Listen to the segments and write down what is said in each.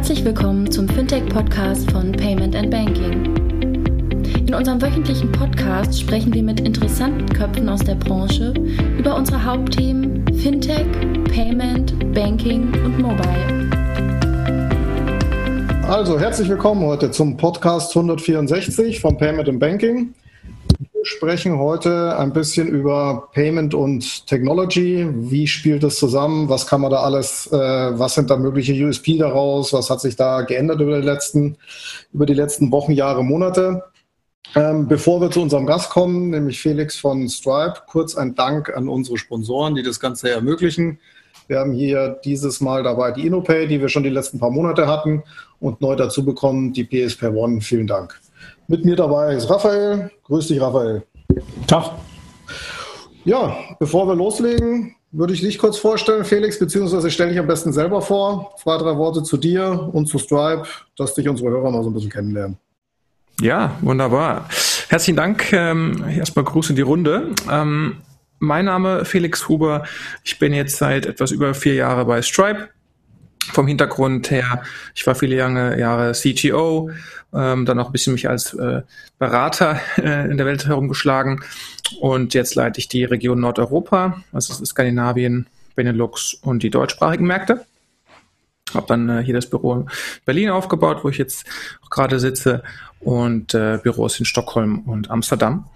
Herzlich willkommen zum Fintech-Podcast von Payment and Banking. In unserem wöchentlichen Podcast sprechen wir mit interessanten Köpfen aus der Branche über unsere Hauptthemen Fintech, Payment, Banking und Mobile. Also herzlich willkommen heute zum Podcast 164 von Payment and Banking. Sprechen heute ein bisschen über Payment und Technology. Wie spielt es zusammen? Was kann man da alles, äh, was sind da mögliche USP daraus? Was hat sich da geändert über die letzten, über die letzten Wochen, Jahre, Monate? Ähm, bevor wir zu unserem Gast kommen, nämlich Felix von Stripe, kurz ein Dank an unsere Sponsoren, die das Ganze ermöglichen. Wir haben hier dieses Mal dabei die InnoPay, die wir schon die letzten paar Monate hatten und neu dazu bekommen die PSP One. Vielen Dank. Mit mir dabei ist Raphael. Grüß dich, Raphael. Tag. Ja, bevor wir loslegen, würde ich dich kurz vorstellen, Felix, beziehungsweise stelle dich am besten selber vor. Zwei, drei Worte zu dir und zu Stripe, dass dich unsere Hörer mal so ein bisschen kennenlernen. Ja, wunderbar. Herzlichen Dank. Ähm, erstmal Gruß in die Runde. Ähm, mein Name Felix Huber. Ich bin jetzt seit etwas über vier Jahren bei Stripe vom Hintergrund her, ich war viele lange Jahre CTO, ähm, dann auch ein bisschen mich als äh, Berater äh, in der Welt herumgeschlagen und jetzt leite ich die Region Nordeuropa, also Skandinavien, Benelux und die deutschsprachigen Märkte. Habe dann äh, hier das Büro in Berlin aufgebaut, wo ich jetzt gerade sitze und äh, Büros in Stockholm und Amsterdam.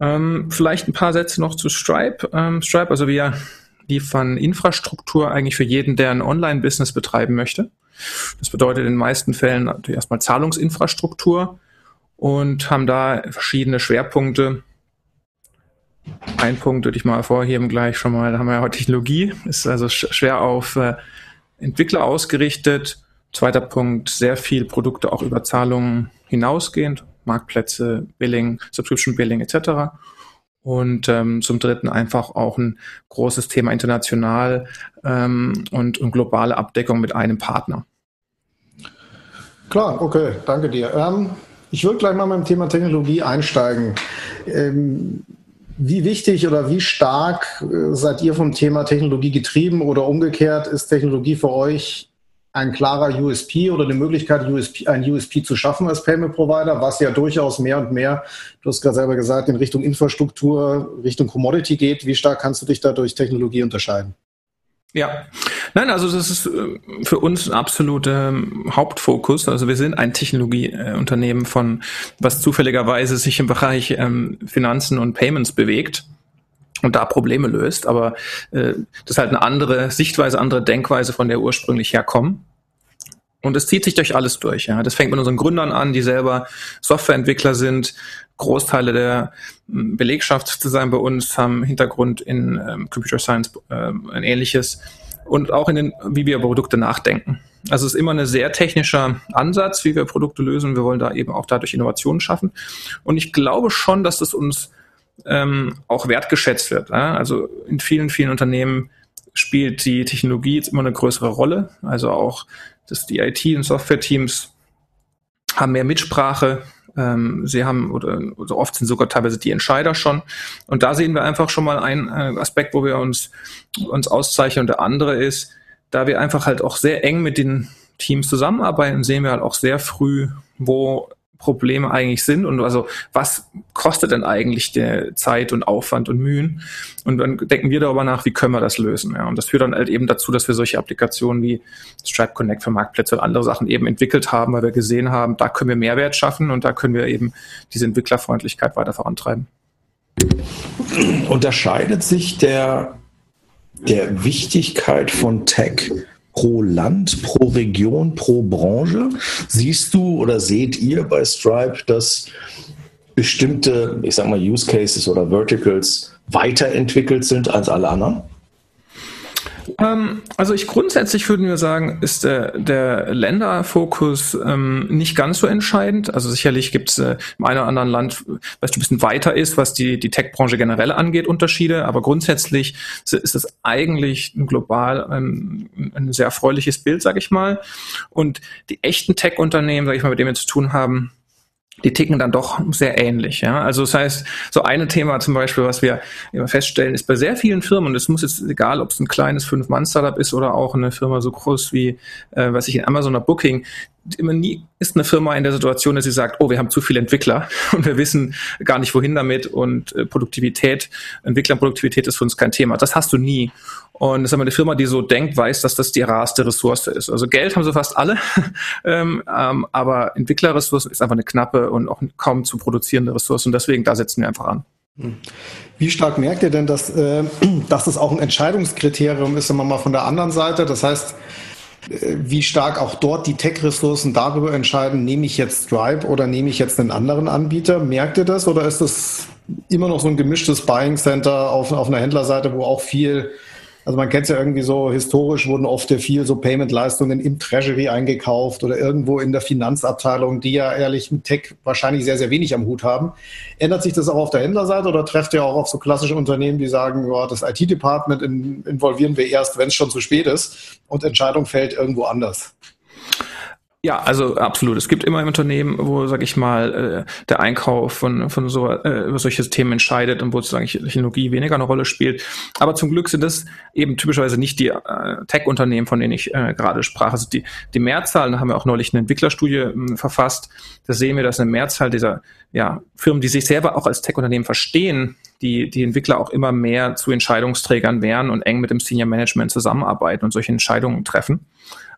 Ähm, vielleicht ein paar Sätze noch zu Stripe. Ähm, Stripe, also wir liefern Infrastruktur eigentlich für jeden, der ein Online-Business betreiben möchte. Das bedeutet in den meisten Fällen natürlich erstmal Zahlungsinfrastruktur und haben da verschiedene Schwerpunkte. Ein Punkt würde ich mal hervorheben gleich schon mal, da haben wir ja heute Technologie, ist also schwer auf äh, Entwickler ausgerichtet. Zweiter Punkt, sehr viel Produkte auch über Zahlungen hinausgehend, Marktplätze, Billing, Subscription Billing etc. Und ähm, zum Dritten einfach auch ein großes Thema international ähm, und, und globale Abdeckung mit einem Partner. Klar, okay, danke dir. Ähm, ich würde gleich mal mit dem Thema Technologie einsteigen. Ähm, wie wichtig oder wie stark äh, seid ihr vom Thema Technologie getrieben oder umgekehrt ist Technologie für euch ein klarer USP oder eine Möglichkeit, USP, ein USP zu schaffen als Payment Provider, was ja durchaus mehr und mehr, du hast gerade selber gesagt, in Richtung Infrastruktur, Richtung Commodity geht. Wie stark kannst du dich da durch Technologie unterscheiden? Ja, nein, also das ist äh, für uns ein absoluter ähm, Hauptfokus. Also wir sind ein Technologieunternehmen von, was zufälligerweise sich im Bereich ähm, Finanzen und Payments bewegt und da Probleme löst. Aber äh, das ist halt eine andere Sichtweise, andere Denkweise, von der ursprünglich herkommen. Und es zieht sich durch alles durch. Ja. Das fängt mit unseren Gründern an, die selber Softwareentwickler sind. Großteile der hm, Belegschaft zu sein bei uns haben Hintergrund in ähm, Computer Science, ähm, ein ähnliches. Und auch in den, wie wir Produkte nachdenken. Also es ist immer ein sehr technischer Ansatz, wie wir Produkte lösen. Wir wollen da eben auch dadurch Innovationen schaffen. Und ich glaube schon, dass es uns ähm, auch wertgeschätzt wird. Ja? Also in vielen, vielen Unternehmen spielt die Technologie jetzt immer eine größere Rolle. Also auch, dass die IT- und Software-Teams haben mehr Mitsprache. Ähm, sie haben, oder, oder oft sind sogar teilweise die Entscheider schon. Und da sehen wir einfach schon mal einen äh, Aspekt, wo wir uns, uns auszeichnen. Und der andere ist, da wir einfach halt auch sehr eng mit den Teams zusammenarbeiten, sehen wir halt auch sehr früh, wo Probleme eigentlich sind und also was kostet denn eigentlich der Zeit und Aufwand und Mühen und dann denken wir darüber nach, wie können wir das lösen. Ja. Und das führt dann halt eben dazu, dass wir solche Applikationen wie Stripe Connect für Marktplätze und andere Sachen eben entwickelt haben, weil wir gesehen haben, da können wir Mehrwert schaffen und da können wir eben diese Entwicklerfreundlichkeit weiter vorantreiben. Unterscheidet sich der, der Wichtigkeit von Tech pro Land, pro Region, pro Branche? Siehst du oder seht ihr bei Stripe, dass bestimmte, ich sag mal, Use Cases oder Verticals weiterentwickelt sind als alle anderen? Ähm, also ich grundsätzlich würde mir sagen, ist der, der Länderfokus ähm, nicht ganz so entscheidend. Also sicherlich gibt es äh, im einen oder anderen Land, was ein bisschen weiter ist, was die, die Tech-Branche generell angeht, Unterschiede. Aber grundsätzlich ist es eigentlich global ein, ein sehr erfreuliches Bild, sage ich mal. Und die echten Tech-Unternehmen, sage ich mal, mit denen wir zu tun haben, die ticken dann doch sehr ähnlich. Ja? Also das heißt, so ein Thema zum Beispiel, was wir immer feststellen, ist bei sehr vielen Firmen, und es muss jetzt egal, ob es ein kleines Fünf-Mann-Startup ist oder auch eine Firma so groß wie, äh, was ich in Amazon oder Booking, immer nie ist eine Firma in der Situation, dass sie sagt, oh, wir haben zu viele Entwickler und wir wissen gar nicht, wohin damit und äh, Produktivität, Entwicklerproduktivität ist für uns kein Thema. Das hast du nie. Und das ist eine Firma, die so denkt, weiß, dass das die rarste Ressource ist. Also Geld haben sie fast alle, ähm, ähm, aber Entwicklerressourcen ist einfach eine knappe und auch kaum zu produzierende Ressource. Und deswegen, da setzen wir einfach an. Wie stark merkt ihr denn, dass, äh, dass das auch ein Entscheidungskriterium ist, immer mal von der anderen Seite? Das heißt, wie stark auch dort die Tech-Ressourcen darüber entscheiden, nehme ich jetzt Stripe oder nehme ich jetzt einen anderen Anbieter? Merkt ihr das oder ist das immer noch so ein gemischtes Buying Center auf, auf einer Händlerseite, wo auch viel also man kennt es ja irgendwie so, historisch wurden oft viel so Payment-Leistungen im Treasury eingekauft oder irgendwo in der Finanzabteilung, die ja ehrlich mit Tech wahrscheinlich sehr, sehr wenig am Hut haben. Ändert sich das auch auf der Händlerseite oder trefft ihr auch auf so klassische Unternehmen, die sagen, ja, das IT-Department in, involvieren wir erst, wenn es schon zu spät ist und Entscheidung fällt irgendwo anders? Ja, also absolut. Es gibt immer im Unternehmen, wo, sag ich mal, äh, der Einkauf von, von so äh, über solche Themen entscheidet und wo sozusagen Technologie weniger eine Rolle spielt. Aber zum Glück sind das eben typischerweise nicht die äh, Tech-Unternehmen, von denen ich äh, gerade sprach. Also die, die Mehrzahl, da haben wir auch neulich eine Entwicklerstudie äh, verfasst, da sehen wir, dass eine Mehrzahl dieser ja, Firmen, die sich selber auch als Tech-Unternehmen verstehen, die, die Entwickler auch immer mehr zu Entscheidungsträgern werden und eng mit dem Senior Management zusammenarbeiten und solche Entscheidungen treffen.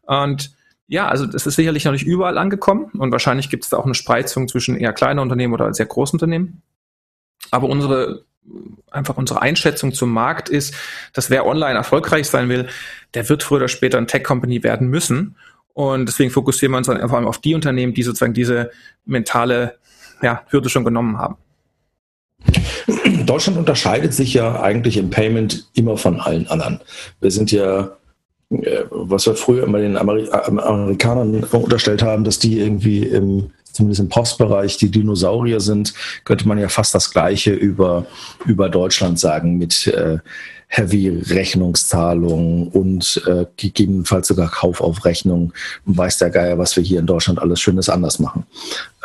Und ja, also das ist sicherlich noch nicht überall angekommen und wahrscheinlich gibt es da auch eine Spreizung zwischen eher kleinen Unternehmen oder sehr großen Unternehmen. Aber unsere einfach unsere Einschätzung zum Markt ist, dass wer online erfolgreich sein will, der wird früher oder später ein Tech-Company werden müssen. Und deswegen fokussieren wir uns dann vor allem auf die Unternehmen, die sozusagen diese mentale ja, Hürde schon genommen haben. Deutschland unterscheidet sich ja eigentlich im Payment immer von allen anderen. Wir sind ja was wir früher immer den Ameri äh, Amerikanern unterstellt haben, dass die irgendwie im, zumindest im Postbereich die Dinosaurier sind, könnte man ja fast das Gleiche über, über Deutschland sagen mit äh, Heavy-Rechnungszahlungen und äh, gegebenenfalls sogar Kauf auf Rechnung. Und weiß der Geier, was wir hier in Deutschland alles Schönes anders machen.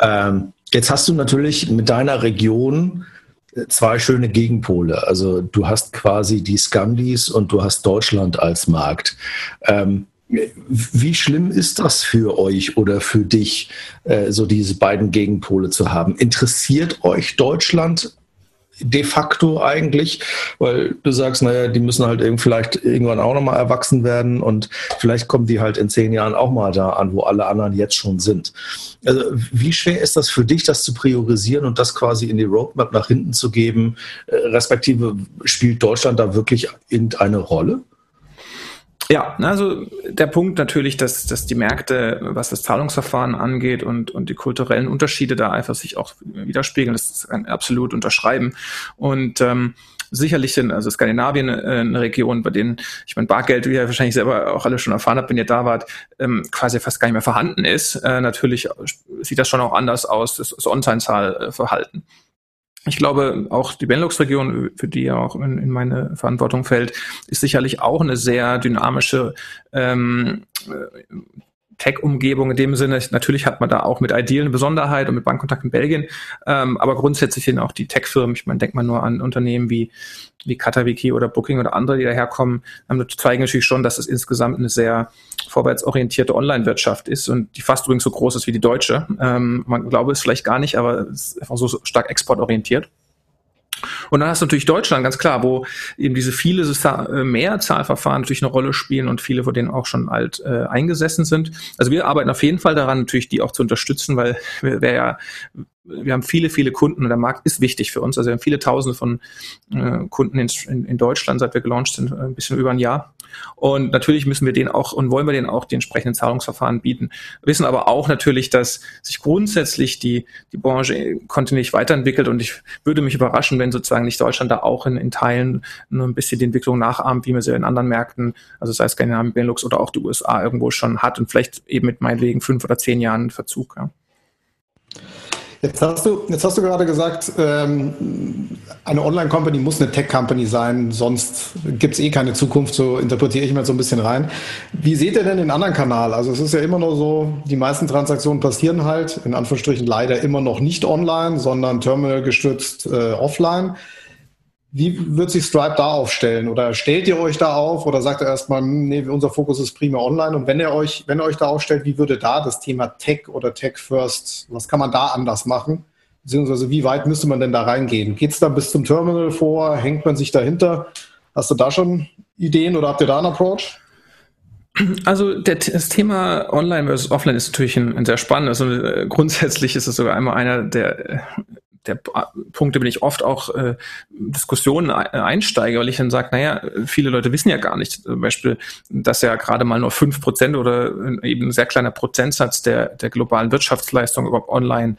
Ähm, jetzt hast du natürlich mit deiner Region zwei schöne Gegenpole. Also du hast quasi die Scandis und du hast Deutschland als Markt. Ähm, wie schlimm ist das für euch oder für dich, äh, so diese beiden Gegenpole zu haben? Interessiert euch Deutschland de facto eigentlich, weil du sagst, naja, die müssen halt eben vielleicht irgendwann auch nochmal erwachsen werden und vielleicht kommen die halt in zehn Jahren auch mal da an, wo alle anderen jetzt schon sind. Also wie schwer ist das für dich, das zu priorisieren und das quasi in die Roadmap nach hinten zu geben? Äh, respektive spielt Deutschland da wirklich irgendeine Rolle? Ja, also der Punkt natürlich, dass, dass die Märkte, was das Zahlungsverfahren angeht und, und die kulturellen Unterschiede da einfach sich auch widerspiegeln, das ist ein absolut unterschreiben. Und ähm, sicherlich sind also Skandinavien äh, eine Region, bei denen, ich mein Bargeld, wie ihr wahrscheinlich selber auch alle schon erfahren habt, wenn ihr da wart, ähm, quasi fast gar nicht mehr vorhanden ist. Äh, natürlich sieht das schon auch anders aus, das, das On-Time-Zahlverhalten. Ich glaube, auch die Benelux-Region, für die ja auch in, in, meine Verantwortung fällt, ist sicherlich auch eine sehr dynamische ähm, Tech-Umgebung in dem Sinne. Natürlich hat man da auch mit Ideal eine Besonderheit und mit Bankkontakt in Belgien, ähm, aber grundsätzlich sind auch die Tech-Firmen, ich meine, denkt man nur an Unternehmen wie, wie Katawiki oder Booking oder andere, die daherkommen, ähm, zeigen natürlich schon, dass es insgesamt eine sehr vorwärtsorientierte Online-Wirtschaft ist und die fast übrigens so groß ist wie die deutsche. Ähm, man glaube es vielleicht gar nicht, aber es ist einfach so stark exportorientiert. Und dann hast du natürlich Deutschland, ganz klar, wo eben diese viele äh, Mehrzahlverfahren natürlich eine Rolle spielen und viele von denen auch schon alt äh, eingesessen sind. Also wir arbeiten auf jeden Fall daran, natürlich die auch zu unterstützen, weil wir ja wir haben viele, viele Kunden und der Markt ist wichtig für uns. Also wir haben viele Tausende von äh, Kunden in, in, Deutschland, seit wir gelauncht sind, ein bisschen über ein Jahr. Und natürlich müssen wir denen auch und wollen wir denen auch die entsprechenden Zahlungsverfahren bieten. Wir wissen aber auch natürlich, dass sich grundsätzlich die, die Branche kontinuierlich weiterentwickelt und ich würde mich überraschen, wenn sozusagen nicht Deutschland da auch in, in Teilen nur ein bisschen die Entwicklung nachahmt, wie man sie in anderen Märkten, also sei es Skandinavien, Benelux oder auch die USA irgendwo schon hat und vielleicht eben mit meinetwegen fünf oder zehn Jahren Verzug. Ja. Jetzt hast du, jetzt hast du gerade gesagt, ähm, eine Online-Company muss eine Tech-Company sein, sonst gibt es eh keine Zukunft, so interpretiere ich mal so ein bisschen rein. Wie seht ihr denn den anderen Kanal? Also es ist ja immer nur so, die meisten Transaktionen passieren halt, in Anführungsstrichen leider immer noch nicht online, sondern terminal-gestützt äh, offline. Wie wird sich Stripe da aufstellen? Oder stellt ihr euch da auf oder sagt ihr erstmal, hm, nee, unser Fokus ist prima online? Und wenn ihr euch, wenn ihr euch da aufstellt, wie würde da das Thema Tech oder Tech First, was kann man da anders machen? Beziehungsweise wie weit müsste man denn da reingehen? Geht es da bis zum Terminal vor? Hängt man sich dahinter? Hast du da schon Ideen oder habt ihr da einen Approach? Also das Thema Online versus Offline ist natürlich ein, ein sehr spannendes und äh, grundsätzlich ist es sogar einmal einer der äh, der Punkte bin ich oft auch äh, Diskussionen einsteige, weil ich dann sage, naja, viele Leute wissen ja gar nicht, zum Beispiel, dass ja gerade mal nur fünf Prozent oder eben ein sehr kleiner Prozentsatz der, der globalen Wirtschaftsleistung überhaupt online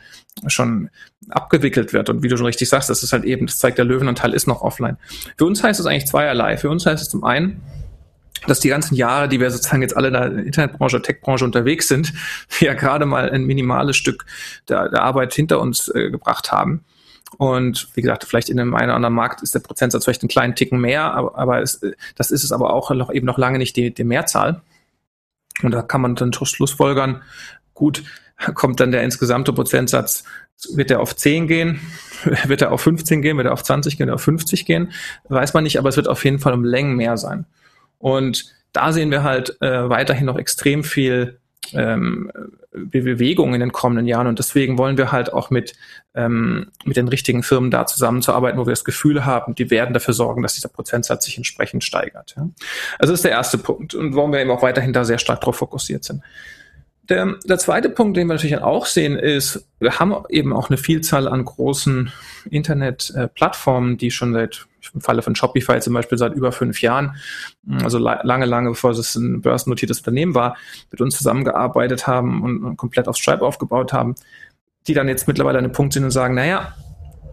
schon abgewickelt wird. Und wie du schon richtig sagst, das ist halt eben, das zeigt der Löwenanteil ist noch offline. Für uns heißt es eigentlich zweierlei. Für uns heißt es zum einen, dass die ganzen Jahre, die wir sozusagen jetzt alle in der Internetbranche, Techbranche unterwegs sind, ja gerade mal ein minimales Stück der, der Arbeit hinter uns äh, gebracht haben. Und wie gesagt, vielleicht in einem einen oder anderen Markt ist der Prozentsatz vielleicht einen kleinen Ticken mehr, aber, aber es, das ist es aber auch noch, eben noch lange nicht die, die Mehrzahl. Und da kann man dann Schlussfolgern, gut, kommt dann der insgesamte Prozentsatz, wird er auf 10 gehen, wird er auf 15 gehen, wird er auf 20 gehen, wird er auf 50 gehen, weiß man nicht, aber es wird auf jeden Fall um Längen mehr sein. Und da sehen wir halt äh, weiterhin noch extrem viel ähm, Bewegung in den kommenden Jahren und deswegen wollen wir halt auch mit, ähm, mit den richtigen Firmen da zusammenzuarbeiten, wo wir das Gefühl haben, die werden dafür sorgen, dass dieser Prozentsatz sich entsprechend steigert. Ja? Also das ist der erste Punkt und warum wir eben auch weiterhin da sehr stark darauf fokussiert sind. Der, der zweite Punkt, den wir natürlich auch sehen, ist, wir haben eben auch eine Vielzahl an großen Internetplattformen, die schon seit im Falle von Shopify zum Beispiel seit über fünf Jahren, also lange, lange bevor es ein börsennotiertes Unternehmen war, mit uns zusammengearbeitet haben und, und komplett auf Stripe aufgebaut haben, die dann jetzt mittlerweile an einem Punkt sind und sagen, naja,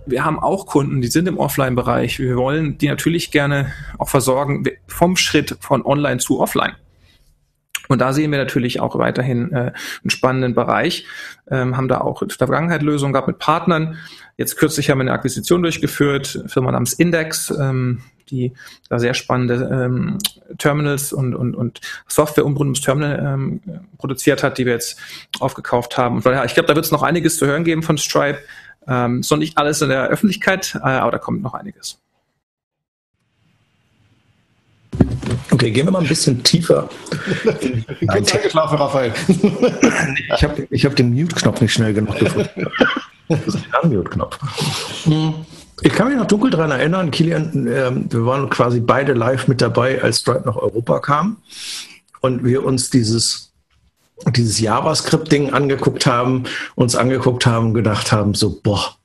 wir haben auch Kunden, die sind im Offline-Bereich. Wir wollen die natürlich gerne auch versorgen vom Schritt von Online zu Offline. Und da sehen wir natürlich auch weiterhin äh, einen spannenden Bereich, ähm, haben da auch in der Vergangenheit Lösungen gehabt mit Partnern. Jetzt kürzlich haben wir eine Akquisition durchgeführt, Firma namens Index, ähm, die da sehr spannende ähm, Terminals und, und, und Software um ums Terminal ähm, produziert hat, die wir jetzt aufgekauft haben. Und ja, ich glaube, da wird es noch einiges zu hören geben von Stripe. Ähm, ist noch nicht alles in der Öffentlichkeit, äh, aber da kommt noch einiges. Okay, gehen wir mal ein bisschen tiefer. Kurz eingeschlafen, Raphael. ich habe ich hab den Mute-Knopf nicht schnell genug gefunden. Das ist der Unmute-Knopf. Ich kann mich noch dunkel daran erinnern, Kilian, äh, wir waren quasi beide live mit dabei, als Stripe nach Europa kam und wir uns dieses, dieses JavaScript-Ding angeguckt haben, uns angeguckt haben, gedacht haben, so, boah,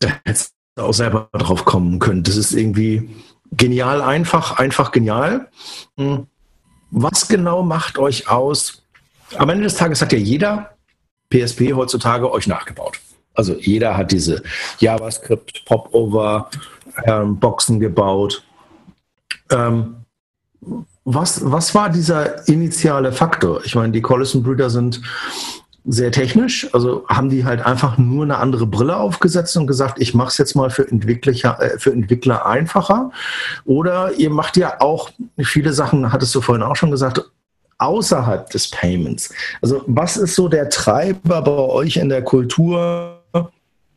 da hättest du auch selber drauf kommen können. Das ist irgendwie genial einfach, einfach genial. Hm. Was genau macht euch aus? Am Ende des Tages hat ja jeder PSP heutzutage euch nachgebaut. Also jeder hat diese JavaScript, Popover, ähm, Boxen gebaut. Ähm, was, was war dieser initiale Faktor? Ich meine, die Collison-Brüder sind sehr technisch. Also haben die halt einfach nur eine andere Brille aufgesetzt und gesagt, ich mache es jetzt mal für Entwickler, äh, für Entwickler einfacher. Oder ihr macht ja auch viele Sachen, hattest du vorhin auch schon gesagt, außerhalb des Payments. Also was ist so der Treiber bei euch in der Kultur?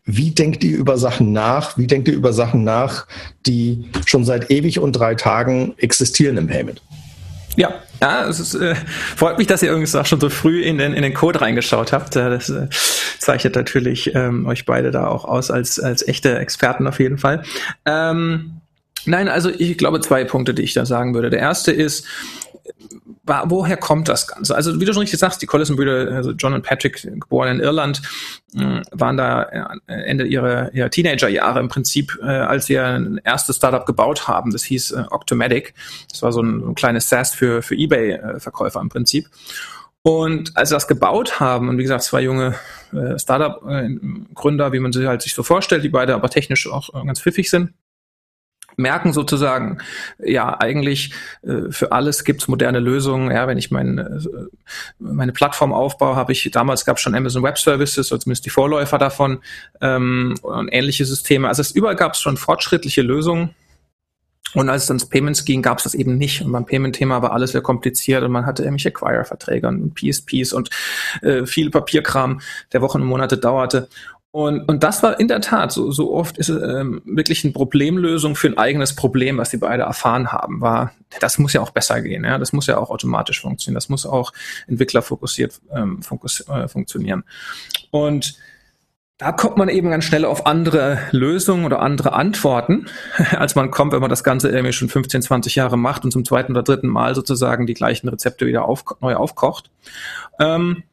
Wie denkt ihr über Sachen nach? Wie denkt ihr über Sachen nach, die schon seit ewig und drei Tagen existieren im Payment? Ja, ja, es ist, äh, freut mich, dass ihr übrigens auch schon so früh in den, in den Code reingeschaut habt. Das äh, zeichnet natürlich ähm, euch beide da auch aus als, als echte Experten auf jeden Fall. Ähm, nein, also ich glaube zwei Punkte, die ich da sagen würde. Der erste ist, woher kommt das Ganze? Also wie du schon richtig sagst, die Collison-Brüder, also John und Patrick, geboren in Irland, äh, waren da äh, Ende ihrer, ihrer Teenagerjahre im Prinzip, äh, als sie ein erstes Startup gebaut haben. Das hieß Octomatic. Das war so ein, ein kleines SaaS für, für Ebay-Verkäufer im Prinzip. Und als sie das gebaut haben, und wie gesagt, zwei junge äh, Startup-Gründer, wie man sie halt sich so vorstellt, die beide aber technisch auch ganz pfiffig sind, merken sozusagen, ja, eigentlich äh, für alles gibt's moderne Lösungen. Ja, wenn ich mein, äh, meine Plattform aufbaue, habe ich, damals gab es schon Amazon Web Services, oder zumindest die Vorläufer davon ähm, und ähnliche Systeme. Also es, überall gab es schon fortschrittliche Lösungen. Und als es ins Payments ging, gab es das eben nicht. Und beim Payment-Thema war alles sehr kompliziert und man hatte irgendwelche Acquire-Verträge und PSPs und äh, viel Papierkram, der Wochen und Monate dauerte. Und, und das war in der Tat, so, so oft ist es ähm, wirklich eine Problemlösung für ein eigenes Problem, was sie beide erfahren haben, war, das muss ja auch besser gehen, ja, das muss ja auch automatisch funktionieren, das muss auch entwicklerfokussiert ähm, fokus, äh, funktionieren. Und da kommt man eben ganz schnell auf andere Lösungen oder andere Antworten, als man kommt, wenn man das Ganze irgendwie schon 15, 20 Jahre macht und zum zweiten oder dritten Mal sozusagen die gleichen Rezepte wieder auf, neu aufkocht. Ähm,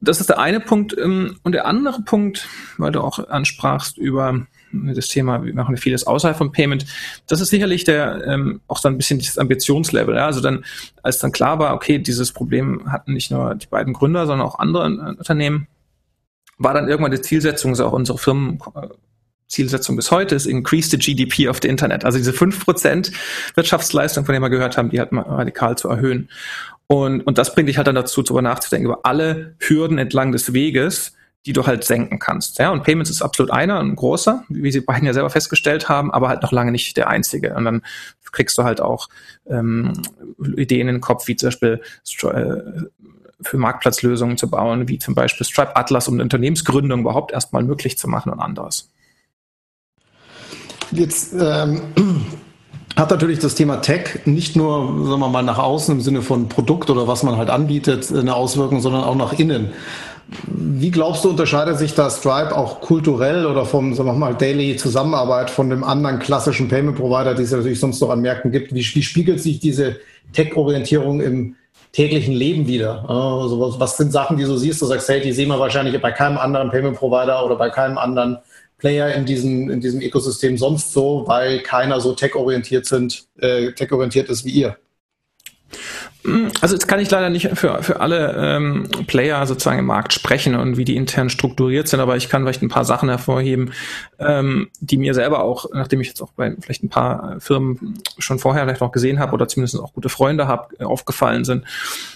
das ist der eine Punkt. Ähm, und der andere Punkt, weil du auch ansprachst über das Thema, wir machen vieles außerhalb von Payment, das ist sicherlich der ähm, auch so ein bisschen das Ambitionslevel. Ja? Also dann, als dann klar war, okay, dieses Problem hatten nicht nur die beiden Gründer, sondern auch andere äh, Unternehmen, war dann irgendwann die Zielsetzung, ist auch unsere Firmen äh, Zielsetzung bis heute ist Increase the GDP of the Internet. Also diese fünf Prozent Wirtschaftsleistung, von der wir gehört haben, die halt mal radikal zu erhöhen. Und, und das bringt dich halt dann dazu, darüber nachzudenken, über alle Hürden entlang des Weges, die du halt senken kannst. Ja, und Payments ist absolut einer, ein großer, wie sie beiden ja selber festgestellt haben, aber halt noch lange nicht der einzige. Und dann kriegst du halt auch ähm, Ideen in den Kopf, wie zum Beispiel äh, für Marktplatzlösungen zu bauen, wie zum Beispiel Stripe Atlas, um Unternehmensgründung überhaupt erstmal möglich zu machen und anderes. Jetzt ähm, hat natürlich das Thema Tech nicht nur, sagen wir mal, nach außen im Sinne von Produkt oder was man halt anbietet, eine Auswirkung, sondern auch nach innen. Wie glaubst du, unterscheidet sich da Stripe auch kulturell oder vom, sagen wir mal, Daily Zusammenarbeit von dem anderen klassischen Payment Provider, die es natürlich sonst noch an Märkten gibt? Wie, wie spiegelt sich diese Tech-Orientierung im täglichen Leben wieder? Also was, was sind Sachen, die du siehst, du sagst, hey, die sehen wir wahrscheinlich bei keinem anderen Payment Provider oder bei keinem anderen Player in diesem, in diesem Ökosystem sonst so, weil keiner so tech-orientiert sind, äh, tech-orientiert ist wie ihr? Also jetzt kann ich leider nicht für, für alle ähm, Player sozusagen im Markt sprechen und wie die intern strukturiert sind, aber ich kann vielleicht ein paar Sachen hervorheben, ähm, die mir selber auch, nachdem ich jetzt auch bei vielleicht ein paar Firmen schon vorher vielleicht auch gesehen habe oder zumindest auch gute Freunde habe, aufgefallen sind.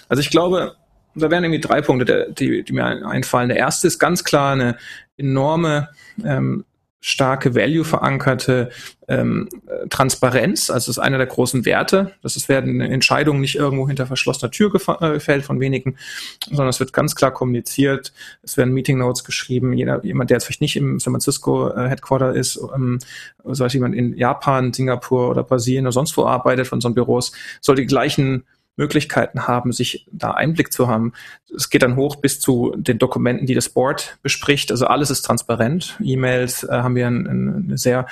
Also ich glaube, da wären irgendwie drei Punkte, die, die mir einfallen. Der erste ist ganz klar eine enorme ähm, starke Value verankerte ähm, Transparenz, also das ist einer der großen Werte. dass es werden Entscheidungen nicht irgendwo hinter verschlossener Tür gefällt äh, von wenigen, sondern es wird ganz klar kommuniziert. Es werden Meeting Notes geschrieben. Jeder, jemand, der jetzt vielleicht nicht im San Francisco äh, Headquarter ist, ähm, sei es jemand in Japan, Singapur oder Brasilien oder sonst wo arbeitet von so einem Büros, soll die gleichen Möglichkeiten haben, sich da Einblick zu haben. Es geht dann hoch bis zu den Dokumenten, die das Board bespricht. Also alles ist transparent. E-Mails äh, haben wir ein, ein, eine sehr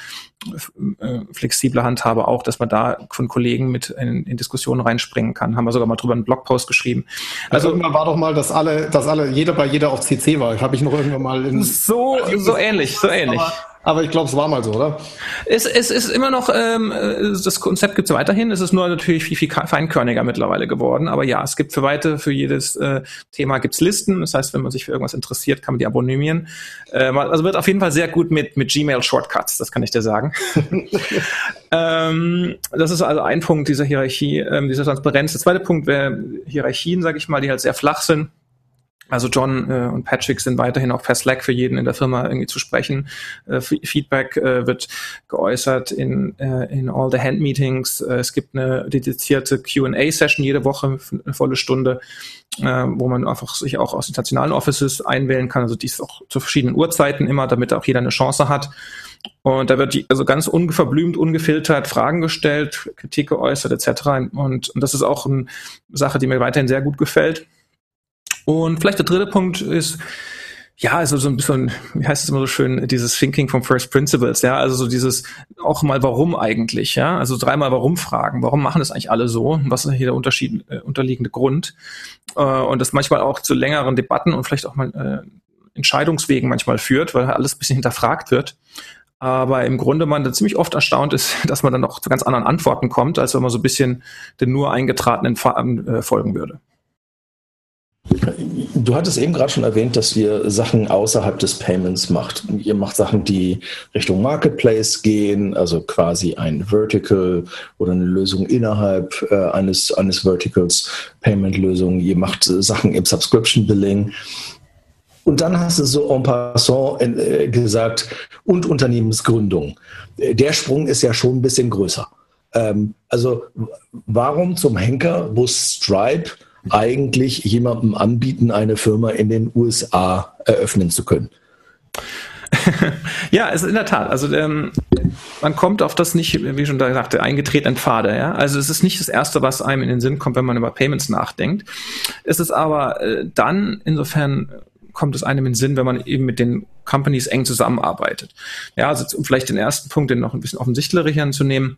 äh, flexible Handhabe auch, dass man da von Kollegen mit in, in, Diskussionen reinspringen kann. Haben wir sogar mal drüber einen Blogpost geschrieben. Also, also irgendwann war doch mal, dass alle, dass alle, jeder bei jeder auf CC war. Habe ich noch irgendwann mal in so so ähnlich, so ähnlich. Aber aber ich glaube, es war mal so, oder? Es, es ist immer noch, ähm, das Konzept gibt es weiterhin. Es ist nur natürlich viel, viel feinkörniger mittlerweile geworden. Aber ja, es gibt für weite, für jedes äh, Thema gibt's Listen. Das heißt, wenn man sich für irgendwas interessiert, kann man die abonnieren. Äh, also wird auf jeden Fall sehr gut mit, mit Gmail-Shortcuts, das kann ich dir sagen. ähm, das ist also ein Punkt dieser Hierarchie, ähm, dieser Transparenz. Der zweite Punkt wäre Hierarchien, sage ich mal, die halt sehr flach sind also John äh, und Patrick sind weiterhin auch per Slack für jeden in der Firma irgendwie zu sprechen. Äh, Feedback äh, wird geäußert in, äh, in all the hand meetings. Äh, es gibt eine dedizierte Q&A-Session jede Woche, eine volle Stunde, äh, wo man einfach sich auch aus internationalen Offices einwählen kann. Also dies auch zu verschiedenen Uhrzeiten immer, damit auch jeder eine Chance hat. Und da wird die, also ganz unverblümt, ungefiltert Fragen gestellt, Kritik geäußert etc. Und, und das ist auch eine Sache, die mir weiterhin sehr gut gefällt. Und vielleicht der dritte Punkt ist, ja, also so ein bisschen, wie heißt es immer so schön, dieses Thinking from First Principles, ja, also so dieses auch mal warum eigentlich, ja, also dreimal warum fragen, warum machen das eigentlich alle so, was ist hier der Unterschied, äh, unterliegende Grund äh, und das manchmal auch zu längeren Debatten und vielleicht auch mal äh, Entscheidungswegen manchmal führt, weil alles ein bisschen hinterfragt wird. Aber im Grunde man dann ziemlich oft erstaunt ist, dass man dann auch zu ganz anderen Antworten kommt, als wenn man so ein bisschen den nur eingetretenen Farben äh, folgen würde. Du hattest eben gerade schon erwähnt, dass ihr Sachen außerhalb des Payments macht. Ihr macht Sachen, die Richtung Marketplace gehen, also quasi ein Vertical oder eine Lösung innerhalb äh, eines, eines Verticals, Payment-Lösungen. Ihr macht äh, Sachen im Subscription Billing. Und dann hast du so en passant äh, gesagt, und Unternehmensgründung. Der Sprung ist ja schon ein bisschen größer. Ähm, also warum zum Henker muss Stripe eigentlich jemandem anbieten, eine Firma in den USA eröffnen zu können? ja, es ist in der Tat. Also ähm, man kommt auf das nicht, wie schon da sagte, eingetretenen Pfade. Ja? Also es ist nicht das Erste, was einem in den Sinn kommt, wenn man über Payments nachdenkt. Es ist aber äh, dann insofern kommt es einem in den Sinn, wenn man eben mit den Companies eng zusammenarbeitet. Ja, also um vielleicht den ersten Punkt, den noch ein bisschen offensichtlicher hinzunehmen,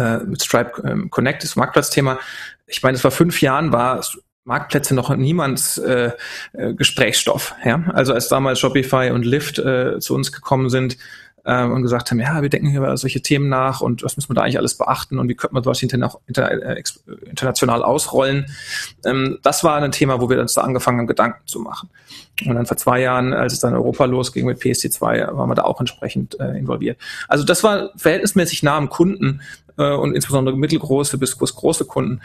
äh, Stripe ähm, Connect, das Marktplatzthema. Ich meine, es war fünf Jahren, war Marktplätze noch niemands äh, äh, Gesprächsstoff. Ja? Also als damals Shopify und Lyft äh, zu uns gekommen sind, äh, und gesagt haben, ja, wir denken über solche Themen nach und was müssen wir da eigentlich alles beachten und wie könnte man sowas interna inter, äh, international ausrollen. Ähm, das war ein Thema, wo wir uns da angefangen haben, Gedanken zu machen. Und dann vor zwei Jahren, als es dann in Europa losging mit PSD2, waren wir da auch entsprechend äh, involviert. Also das war verhältnismäßig nah am Kunden äh, und insbesondere mittelgroße bis große Kunden.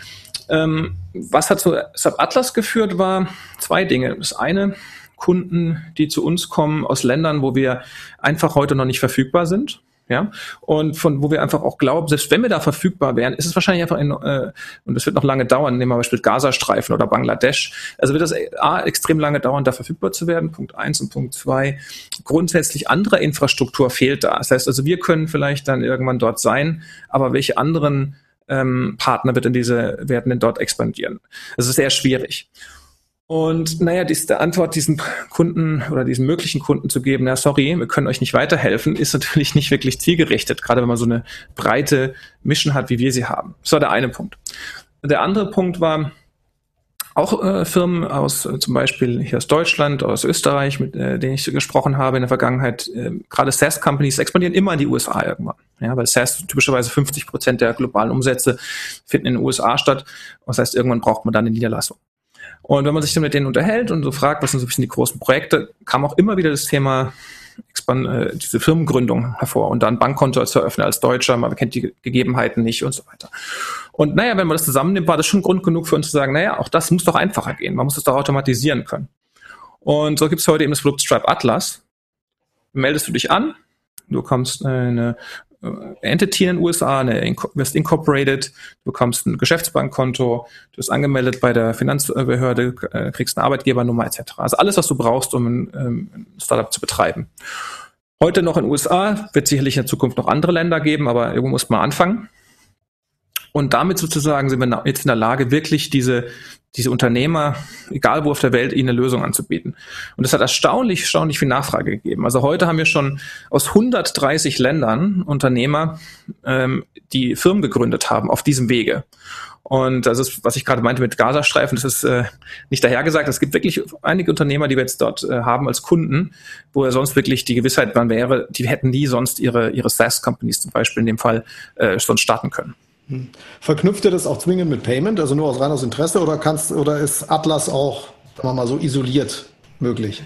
Ähm, was hat zu Sub Atlas geführt, war zwei Dinge. Das eine, Kunden, die zu uns kommen aus Ländern, wo wir einfach heute noch nicht verfügbar sind. Ja, und von wo wir einfach auch glauben, selbst wenn wir da verfügbar wären, ist es wahrscheinlich einfach ein, äh, und es wird noch lange dauern, nehmen wir beispielsweise Gazastreifen oder Bangladesch. Also wird das A, extrem lange dauern, da verfügbar zu werden, Punkt eins und Punkt zwei. Grundsätzlich andere Infrastruktur fehlt da. Das heißt also, wir können vielleicht dann irgendwann dort sein, aber welche anderen ähm, Partner wird in diese, werden denn dort expandieren? Das ist sehr schwierig. Und naja, diese Antwort diesen Kunden oder diesen möglichen Kunden zu geben, na sorry, wir können euch nicht weiterhelfen, ist natürlich nicht wirklich zielgerichtet, gerade wenn man so eine breite Mission hat, wie wir sie haben. Das war der eine Punkt. Der andere Punkt war, auch äh, Firmen aus äh, zum Beispiel hier aus Deutschland, aus Österreich, mit äh, denen ich gesprochen habe in der Vergangenheit, äh, gerade SaaS-Companies expandieren immer in die USA irgendwann. Ja, weil SaaS typischerweise 50 Prozent der globalen Umsätze finden in den USA statt. Das heißt, irgendwann braucht man dann eine Niederlassung. Und wenn man sich dann mit denen unterhält und so fragt, was sind so ein bisschen die großen Projekte, kam auch immer wieder das Thema äh, diese Firmengründung hervor und dann Bankkonto zu eröffnen als Deutscher, man kennt die Gegebenheiten nicht und so weiter. Und naja, wenn man das zusammennimmt, war das schon Grund genug für uns zu sagen, naja, auch das muss doch einfacher gehen, man muss das doch automatisieren können. Und so gibt es heute eben das Produkt Stripe Atlas. Meldest du dich an, du bekommst eine Entity in den USA, eine wirst incorporated, du bekommst ein Geschäftsbankkonto, du bist angemeldet bei der Finanzbehörde, äh, kriegst eine Arbeitgebernummer etc. Also alles, was du brauchst, um ein, ähm, Startup zu betreiben. Heute noch in den USA, wird sicherlich in der Zukunft noch andere Länder geben, aber irgendwo muss man anfangen. Und damit sozusagen sind wir jetzt in der Lage, wirklich diese, diese Unternehmer, egal wo auf der Welt, ihnen eine Lösung anzubieten. Und das hat erstaunlich, erstaunlich viel Nachfrage gegeben. Also heute haben wir schon aus 130 Ländern Unternehmer, ähm, die Firmen gegründet haben auf diesem Wege. Und das ist, was ich gerade meinte mit Gazastreifen, das ist äh, nicht dahergesagt. Es gibt wirklich einige Unternehmer, die wir jetzt dort äh, haben als Kunden, wo er sonst wirklich die Gewissheit wäre, die hätten nie sonst ihre, ihre SaaS-Companies zum Beispiel in dem Fall äh, sonst starten können. Verknüpft ihr das auch zwingend mit Payment, also nur aus reines Interesse, oder kannst oder ist Atlas auch, sagen wir mal, so isoliert möglich?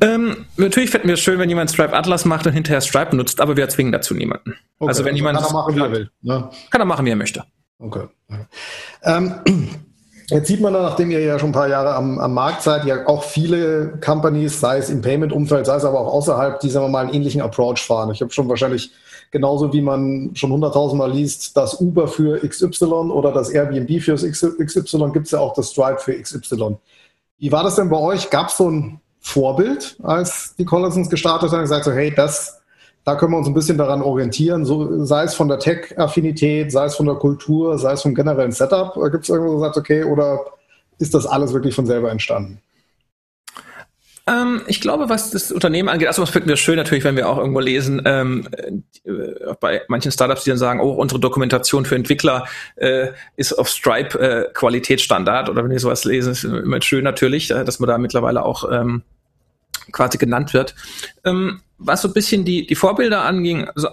Ähm, natürlich fänden wir es schön, wenn jemand Stripe Atlas macht und hinterher Stripe nutzt, aber wir zwingen dazu niemanden. Okay, also wenn also jemand kann er machen, wie er will. Ne? Kann er machen, wie er möchte. Okay. Ähm, Jetzt sieht man, nachdem ihr ja schon ein paar Jahre am, am, Markt seid, ja auch viele Companies, sei es im Payment-Umfeld, sei es aber auch außerhalb, die, sagen wir mal, einen ähnlichen Approach fahren. Ich habe schon wahrscheinlich genauso wie man schon hunderttausendmal liest, das Uber für XY oder das Airbnb für XY, gibt es ja auch das Stripe für XY. Wie war das denn bei euch? Gab es so ein Vorbild, als die Collinsons gestartet haben gesagt so, hey, das, da können wir uns ein bisschen daran orientieren, so, sei es von der Tech-Affinität, sei es von der Kultur, sei es vom generellen Setup. Gibt es irgendwo gesagt, okay, oder ist das alles wirklich von selber entstanden? Ähm, ich glaube, was das Unternehmen angeht, erstmal finden wir schön natürlich, wenn wir auch irgendwo lesen, ähm, äh, bei manchen Startups, die dann sagen, oh, unsere Dokumentation für Entwickler äh, ist auf Stripe äh, Qualitätsstandard oder wenn ich sowas lese, ist immer schön natürlich, äh, dass man da mittlerweile auch ähm, quasi genannt wird. Ähm, was so ein bisschen die, die Vorbilder anging, also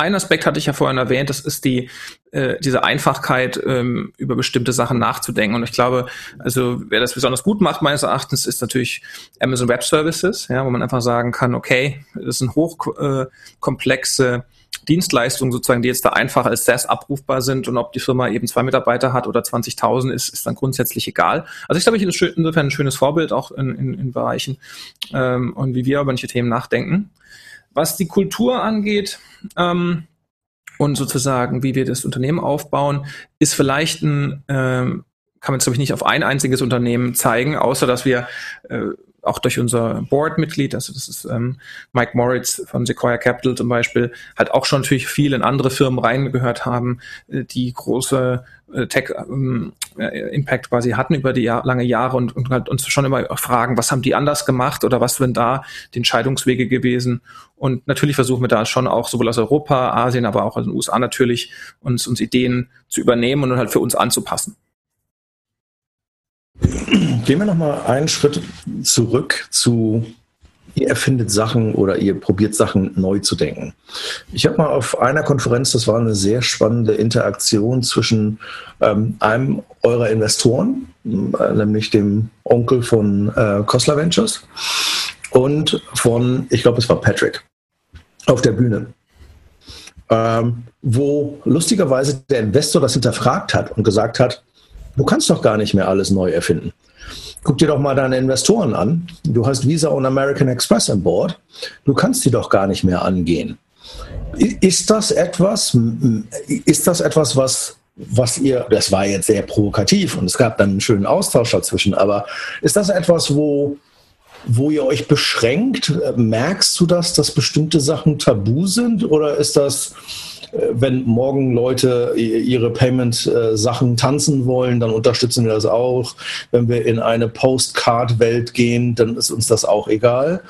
ein Aspekt hatte ich ja vorhin erwähnt, das ist die äh, diese Einfachkeit, ähm, über bestimmte Sachen nachzudenken. Und ich glaube, also wer das besonders gut macht, meines Erachtens, ist natürlich Amazon Web Services, ja, wo man einfach sagen kann, okay, das sind hochkomplexe äh, Dienstleistungen sozusagen, die jetzt da einfach als SaaS abrufbar sind und ob die Firma eben zwei Mitarbeiter hat oder 20.000 ist, ist dann grundsätzlich egal. Also ich glaube, ich insofern ein schönes Vorbild auch in, in, in Bereichen ähm, und wie wir über manche Themen nachdenken. Was die Kultur angeht, ähm, und sozusagen, wie wir das Unternehmen aufbauen, ist vielleicht ein, ähm, kann man es, glaube ich, nicht auf ein einziges Unternehmen zeigen, außer dass wir äh, auch durch unser Board-Mitglied, also das ist ähm, Mike Moritz von Sequoia Capital zum Beispiel, halt auch schon natürlich viel in andere Firmen reingehört haben, äh, die große äh, Tech-Impact ähm, quasi hatten über die Jahr, lange Jahre und, und halt uns schon immer fragen, was haben die anders gemacht oder was sind da die Entscheidungswege gewesen. Und natürlich versuchen wir da schon auch sowohl aus Europa, Asien, aber auch aus den USA natürlich uns, uns Ideen zu übernehmen und halt für uns anzupassen. Gehen wir nochmal einen Schritt zurück zu, ihr erfindet Sachen oder ihr probiert Sachen neu zu denken. Ich habe mal auf einer Konferenz, das war eine sehr spannende Interaktion zwischen ähm, einem eurer Investoren, äh, nämlich dem Onkel von äh, Kostler Ventures und von, ich glaube, es war Patrick, auf der Bühne. Ähm, wo lustigerweise der Investor das hinterfragt hat und gesagt hat, Du kannst doch gar nicht mehr alles neu erfinden. Guck dir doch mal deine Investoren an. Du hast Visa und American Express an Bord. Du kannst die doch gar nicht mehr angehen. Ist das etwas, ist das etwas, was, was ihr, das war jetzt sehr provokativ und es gab dann einen schönen Austausch dazwischen, aber ist das etwas, wo, wo ihr euch beschränkt? Merkst du das, dass bestimmte Sachen tabu sind oder ist das, wenn morgen Leute ihre Payment-Sachen tanzen wollen, dann unterstützen wir das auch. Wenn wir in eine Postcard-Welt gehen, dann ist uns das auch egal.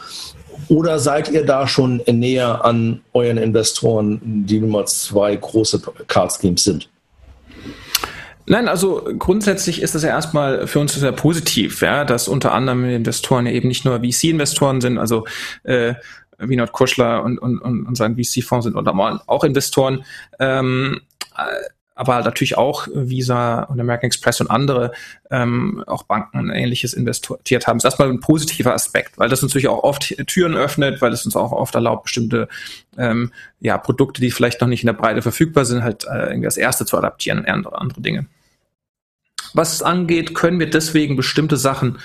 Oder seid ihr da schon näher an euren Investoren, die Nummer zwei große Card Schemes sind? Nein, also grundsätzlich ist das ja erstmal für uns sehr positiv, ja, dass unter anderem Investoren eben nicht nur VC-Investoren sind, also äh, Vinod Kuschler und, und, und, sein VC-Fonds sind unter auch Investoren. Ähm, äh, aber natürlich auch Visa und American Express und andere ähm, auch Banken und ähnliches investiert haben. Das ist erstmal ein positiver Aspekt, weil das natürlich auch oft Türen öffnet, weil es uns auch oft erlaubt, bestimmte ähm, ja, Produkte, die vielleicht noch nicht in der Breite verfügbar sind, halt äh, irgendwie als erste zu adaptieren und andere, andere Dinge. Was es angeht, können wir deswegen bestimmte Sachen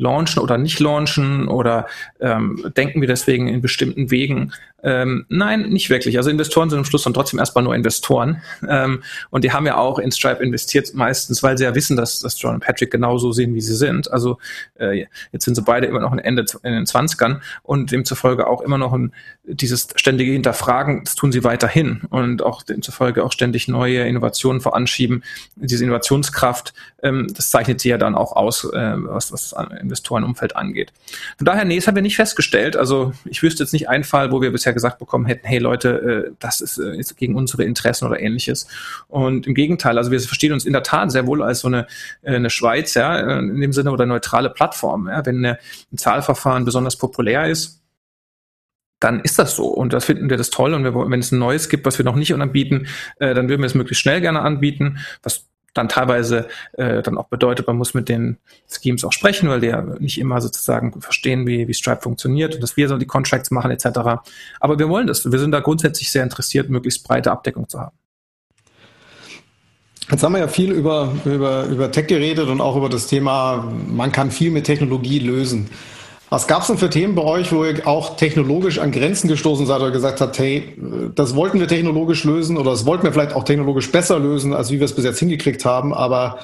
launchen oder nicht launchen oder ähm, denken wir deswegen in bestimmten Wegen ähm, nein, nicht wirklich. Also Investoren sind am Schluss dann trotzdem erstmal nur Investoren. Ähm, und die haben ja auch in Stripe investiert, meistens, weil sie ja wissen, dass, dass John und Patrick genauso sehen, wie sie sind. Also äh, jetzt sind sie beide immer noch ein Ende in den Zwanzigern und demzufolge auch immer noch ein, dieses ständige Hinterfragen, das tun sie weiterhin und auch demzufolge auch ständig neue Innovationen voranschieben. Diese Innovationskraft, das zeichnet sie ja dann auch aus, äh, was, das Investorenumfeld angeht. Von daher, nee, das haben wir nicht festgestellt. Also ich wüsste jetzt nicht einen Fall, wo wir bisher gesagt bekommen hätten, hey Leute, äh, das ist, äh, ist gegen unsere Interessen oder ähnliches. Und im Gegenteil, also wir verstehen uns in der Tat sehr wohl als so eine, äh, eine Schweiz, ja, in dem Sinne oder neutrale Plattform. Ja. Wenn eine, ein Zahlverfahren besonders populär ist, dann ist das so. Und das finden wir das toll. Und wir, wenn es ein neues gibt, was wir noch nicht anbieten, äh, dann würden wir es möglichst schnell gerne anbieten, was dann teilweise äh, dann auch bedeutet, man muss mit den Schemes auch sprechen, weil die ja nicht immer sozusagen verstehen, wie, wie Stripe funktioniert und dass wir so die Contracts machen etc. Aber wir wollen das. Wir sind da grundsätzlich sehr interessiert, möglichst breite Abdeckung zu haben. Jetzt haben wir ja viel über, über, über Tech geredet und auch über das Thema, man kann viel mit Technologie lösen. Was gab es denn für Themen bei euch, wo ihr auch technologisch an Grenzen gestoßen seid oder gesagt habt, hey, das wollten wir technologisch lösen oder das wollten wir vielleicht auch technologisch besser lösen, als wie wir es bis jetzt hingekriegt haben, aber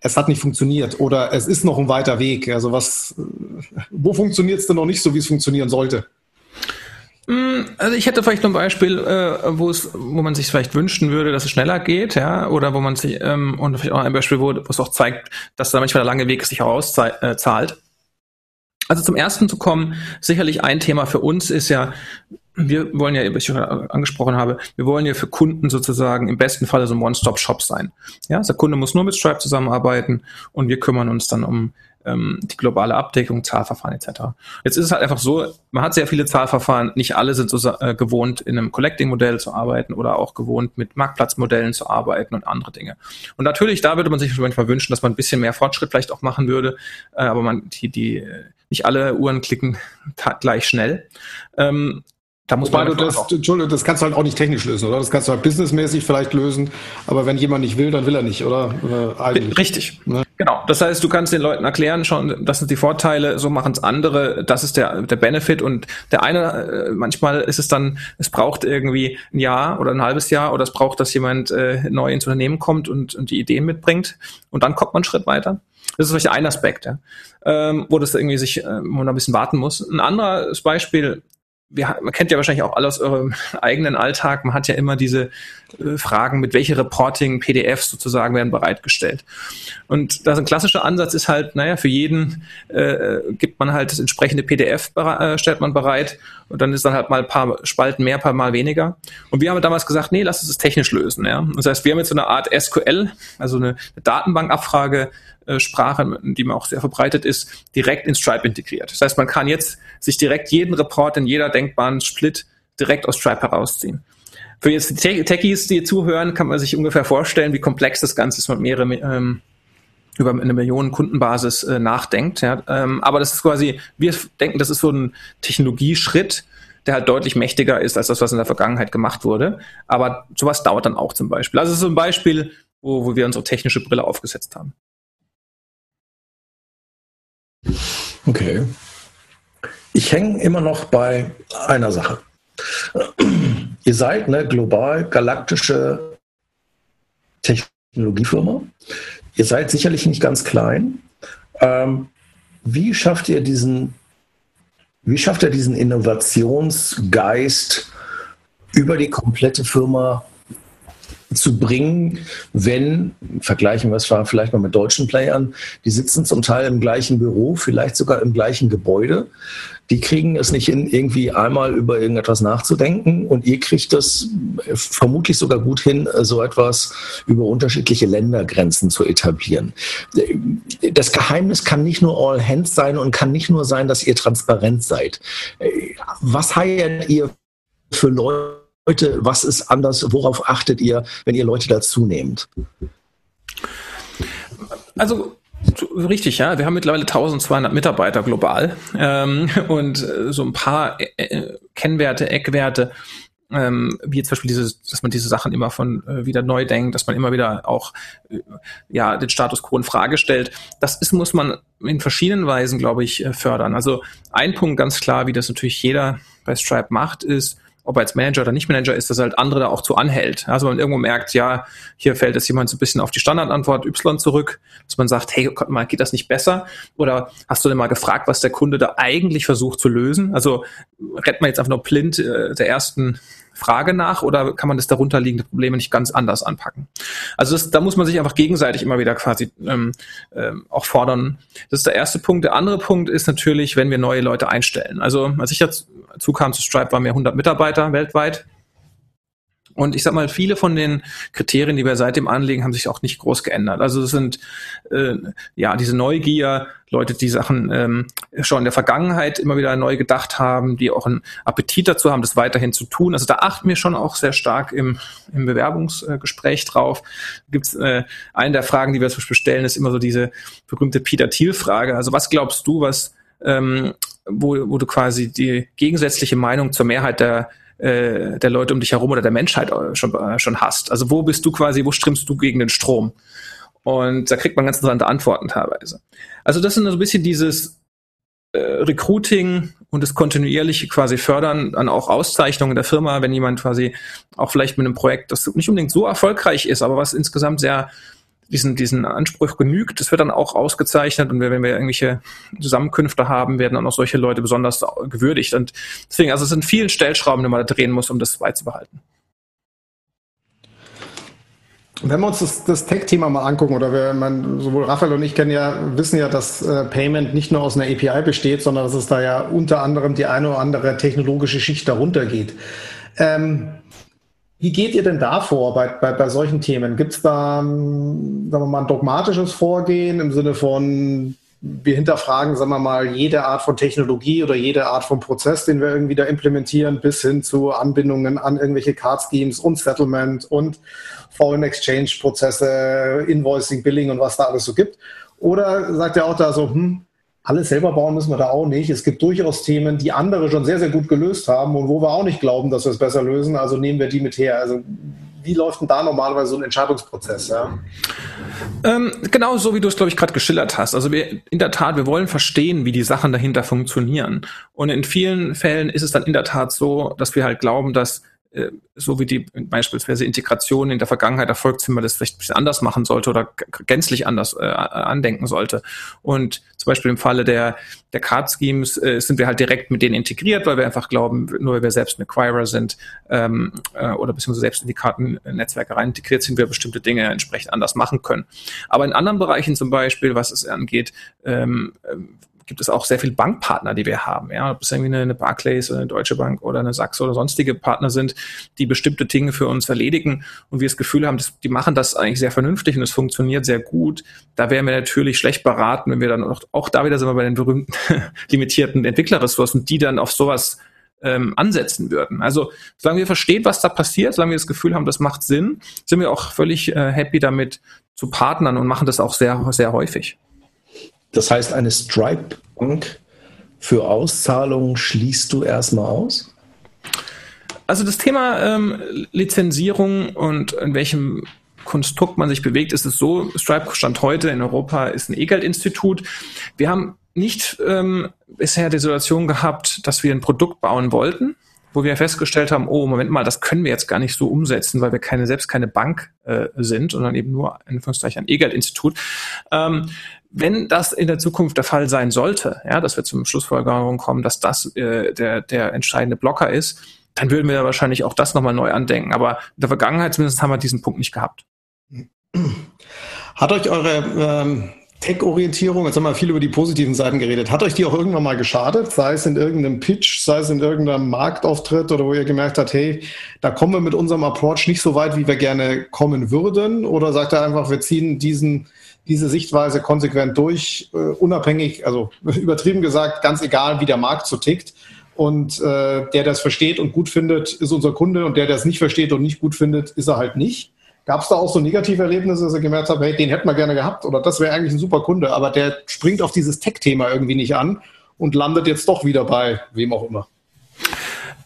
es hat nicht funktioniert oder es ist noch ein weiter Weg. Also was, wo funktioniert es denn noch nicht so, wie es funktionieren sollte? Hm, also ich hätte vielleicht noch ein Beispiel, äh, wo es, wo man sich vielleicht wünschen würde, dass es schneller geht, ja, oder wo man sich ähm, und vielleicht auch ein Beispiel, wo, wo es auch zeigt, dass da manchmal der lange Weg sich herauszahlt. Äh, also zum ersten zu kommen, sicherlich ein Thema für uns ist ja, wir wollen ja, wie ich schon angesprochen habe, wir wollen ja für Kunden sozusagen im besten Fall so ein One-Stop-Shop sein. Ja, also der Kunde muss nur mit Stripe zusammenarbeiten und wir kümmern uns dann um ähm, die globale Abdeckung, Zahlverfahren etc. Jetzt ist es halt einfach so, man hat sehr viele Zahlverfahren, nicht alle sind so äh, gewohnt, in einem Collecting-Modell zu arbeiten oder auch gewohnt, mit Marktplatzmodellen zu arbeiten und andere Dinge. Und natürlich, da würde man sich manchmal wünschen, dass man ein bisschen mehr Fortschritt vielleicht auch machen würde, äh, aber man, die, die, nicht alle Uhren klicken gleich schnell. Ähm, da muss Wobei man du das, Entschuldigung, das kannst du halt auch nicht technisch lösen, oder? Das kannst du halt businessmäßig vielleicht lösen, aber wenn jemand nicht will, dann will er nicht, oder? Eigentlich. Richtig. Ne? Genau. Das heißt, du kannst den Leuten erklären, schon, das sind die Vorteile, so machen es andere, das ist der, der Benefit und der eine, äh, manchmal ist es dann, es braucht irgendwie ein Jahr oder ein halbes Jahr oder es braucht, dass jemand äh, neu ins Unternehmen kommt und, und die Ideen mitbringt und dann kommt man einen Schritt weiter. Das ist vielleicht ein Aspekt, ja, ähm, wo das irgendwie sich, äh, wo man ein bisschen warten muss. Ein anderes Beispiel wir, man kennt ja wahrscheinlich auch alle aus eurem eigenen Alltag, man hat ja immer diese äh, Fragen, mit welche Reporting, PDFs sozusagen werden bereitgestellt. Und das ein klassischer Ansatz ist halt, naja, für jeden äh, gibt man halt das entsprechende PDF, äh, stellt man bereit und dann ist dann halt mal ein paar Spalten mehr, ein paar Mal weniger. Und wir haben damals gesagt, nee, lass uns das technisch lösen. Ja? Das heißt, wir haben jetzt so eine Art SQL, also eine, Datenbankabfrage, äh, Sprache, die man auch sehr verbreitet ist, direkt in Stripe integriert. Das heißt, man kann jetzt sich direkt jeden Report in jeder denkbaren Split direkt aus Stripe herausziehen. Für jetzt die Techies, die zuhören, kann man sich ungefähr vorstellen, wie komplex das Ganze ist, mit mehrere ähm, über eine Millionen Kundenbasis äh, nachdenkt. Ja. Ähm, aber das ist quasi, wir denken, das ist so ein Technologieschritt, der halt deutlich mächtiger ist als das, was in der Vergangenheit gemacht wurde. Aber sowas dauert dann auch zum Beispiel. Also es ist so ein Beispiel, wo, wo wir unsere technische Brille aufgesetzt haben. Okay. Ich hänge immer noch bei einer Sache. Ihr seid eine global galaktische Technologiefirma. Ihr seid sicherlich nicht ganz klein. Ähm, wie schafft ihr diesen, wie schafft ihr diesen Innovationsgeist über die komplette Firma zu bringen, wenn, vergleichen wir es vielleicht mal mit deutschen Playern, die sitzen zum Teil im gleichen Büro, vielleicht sogar im gleichen Gebäude. Die kriegen es nicht hin, irgendwie einmal über irgendetwas nachzudenken und ihr kriegt es vermutlich sogar gut hin, so etwas über unterschiedliche Ländergrenzen zu etablieren. Das Geheimnis kann nicht nur all hands sein und kann nicht nur sein, dass ihr transparent seid. Was heiert ihr für Leute, Leute, was ist anders? Worauf achtet ihr, wenn ihr Leute dazu nehmt? Also Richtig, ja. Wir haben mittlerweile 1200 Mitarbeiter global ähm, und äh, so ein paar äh, äh, Kennwerte, Eckwerte, ähm, wie zum Beispiel dieses, dass man diese Sachen immer von äh, wieder neu denkt, dass man immer wieder auch äh, ja den Status quo in Frage stellt. Das ist muss man in verschiedenen Weisen, glaube ich, fördern. Also ein Punkt ganz klar, wie das natürlich jeder bei Stripe macht, ist ob er jetzt Manager oder nicht Manager ist, dass halt andere da auch zu anhält. Also man irgendwo merkt, ja, hier fällt jetzt jemand so ein bisschen auf die Standardantwort Y zurück, dass man sagt, hey, Gott, mal, geht das nicht besser? Oder hast du denn mal gefragt, was der Kunde da eigentlich versucht zu lösen? Also rennt man jetzt einfach nur blind äh, der ersten Frage nach oder kann man das darunterliegende Probleme nicht ganz anders anpacken? Also das, da muss man sich einfach gegenseitig immer wieder quasi ähm, ähm, auch fordern. Das ist der erste Punkt. Der andere Punkt ist natürlich, wenn wir neue Leute einstellen. Also als ich dazu kam zu Stripe, waren wir 100 Mitarbeiter weltweit. Und ich sag mal, viele von den Kriterien, die wir seitdem anlegen, haben sich auch nicht groß geändert. Also es sind äh, ja diese Neugier, Leute, die Sachen ähm, schon in der Vergangenheit immer wieder neu gedacht haben, die auch einen Appetit dazu haben, das weiterhin zu tun. Also da achten wir schon auch sehr stark im, im Bewerbungsgespräch drauf. Gibt's äh, eine der Fragen, die wir zum Beispiel stellen, ist immer so diese berühmte Peter Thiel-Frage. Also was glaubst du, was ähm, wo, wo du quasi die gegensätzliche Meinung zur Mehrheit der äh, der Leute um dich herum oder der Menschheit äh, schon, äh, schon hast. Also wo bist du quasi, wo strimmst du gegen den Strom? Und da kriegt man ganz interessante Antworten teilweise. Also das sind so ein bisschen dieses äh, Recruiting und das kontinuierliche quasi Fördern an auch Auszeichnungen der Firma, wenn jemand quasi auch vielleicht mit einem Projekt, das nicht unbedingt so erfolgreich ist, aber was insgesamt sehr diesen, diesen Anspruch genügt. Das wird dann auch ausgezeichnet und wenn wir irgendwelche Zusammenkünfte haben, werden dann auch solche Leute besonders gewürdigt. Und deswegen, also es sind vielen Stellschrauben, die man da drehen muss, um das beizubehalten. Wenn wir uns das, das Tech-Thema mal angucken, oder wir, man, sowohl Raphael und ich kennen ja, wissen ja, dass äh, Payment nicht nur aus einer API besteht, sondern dass es da ja unter anderem die eine oder andere technologische Schicht darunter geht. Ähm, wie geht ihr denn da vor bei, bei, bei solchen Themen? Gibt es da, ähm, sagen wir mal, ein dogmatisches Vorgehen im Sinne von, wir hinterfragen, sagen wir mal, jede Art von Technologie oder jede Art von Prozess, den wir irgendwie da implementieren, bis hin zu Anbindungen an irgendwelche Card Schemes und Settlement und Foreign Exchange Prozesse, Invoicing, Billing und was da alles so gibt. Oder sagt er auch da so, hm, alles selber bauen müssen wir da auch nicht. Es gibt durchaus Themen, die andere schon sehr, sehr gut gelöst haben und wo wir auch nicht glauben, dass wir es besser lösen. Also nehmen wir die mit her. Also wie läuft denn da normalerweise so ein Entscheidungsprozess? Ja? Ähm, genau so, wie du es, glaube ich, gerade geschildert hast. Also wir, in der Tat, wir wollen verstehen, wie die Sachen dahinter funktionieren. Und in vielen Fällen ist es dann in der Tat so, dass wir halt glauben, dass so wie die beispielsweise Integration in der Vergangenheit erfolgt sind, man das vielleicht ein bisschen anders machen sollte oder gänzlich anders äh, andenken sollte. Und zum Beispiel im Falle der, der Card Schemes äh, sind wir halt direkt mit denen integriert, weil wir einfach glauben, nur weil wir selbst ein Acquirer sind ähm, äh, oder beziehungsweise selbst in die Kartennetzwerke rein integriert sind, wir bestimmte Dinge entsprechend anders machen können. Aber in anderen Bereichen zum Beispiel, was es angeht, ähm, gibt es auch sehr viele Bankpartner, die wir haben. Ja, ob es irgendwie eine, eine Barclays oder eine Deutsche Bank oder eine Sachs oder sonstige Partner sind, die bestimmte Dinge für uns erledigen und wir das Gefühl haben, dass, die machen das eigentlich sehr vernünftig und es funktioniert sehr gut. Da wären wir natürlich schlecht beraten, wenn wir dann auch, auch da wieder sind wir bei den berühmten limitierten Entwicklerressourcen, die dann auf sowas ähm, ansetzen würden. Also solange wir verstehen, was da passiert, solange wir das Gefühl haben, das macht Sinn, sind wir auch völlig äh, happy damit zu partnern und machen das auch sehr, sehr häufig. Das heißt, eine Stripe-Bank für Auszahlungen schließt du erstmal aus? Also das Thema ähm, Lizenzierung und in welchem Konstrukt man sich bewegt, ist es so, Stripe stand heute in Europa ist ein E-Geld-Institut. Wir haben nicht ähm, bisher die Situation gehabt, dass wir ein Produkt bauen wollten, wo wir festgestellt haben, oh, Moment mal, das können wir jetzt gar nicht so umsetzen, weil wir keine, selbst keine Bank äh, sind, sondern eben nur, Anführungszeichen, ein E-Geld-Institut. Ähm, wenn das in der Zukunft der Fall sein sollte, ja, dass wir zum Schlussfolgerung kommen, dass das äh, der, der entscheidende Blocker ist, dann würden wir wahrscheinlich auch das nochmal neu andenken. Aber in der Vergangenheit zumindest haben wir diesen Punkt nicht gehabt. Hat euch eure ähm, Tech-Orientierung, jetzt haben wir viel über die positiven Seiten geredet, hat euch die auch irgendwann mal geschadet, sei es in irgendeinem Pitch, sei es in irgendeinem Marktauftritt oder wo ihr gemerkt habt, hey, da kommen wir mit unserem Approach nicht so weit, wie wir gerne kommen würden? Oder sagt er einfach, wir ziehen diesen diese Sichtweise konsequent durch, äh, unabhängig, also übertrieben gesagt, ganz egal, wie der Markt so tickt. Und äh, der das versteht und gut findet, ist unser Kunde und der, der es nicht versteht und nicht gut findet, ist er halt nicht. Gab es da auch so negative Erlebnisse, dass ihr gemerkt habt, hey, den hätten wir gerne gehabt oder das wäre eigentlich ein super Kunde, aber der springt auf dieses Tech-Thema irgendwie nicht an und landet jetzt doch wieder bei wem auch immer?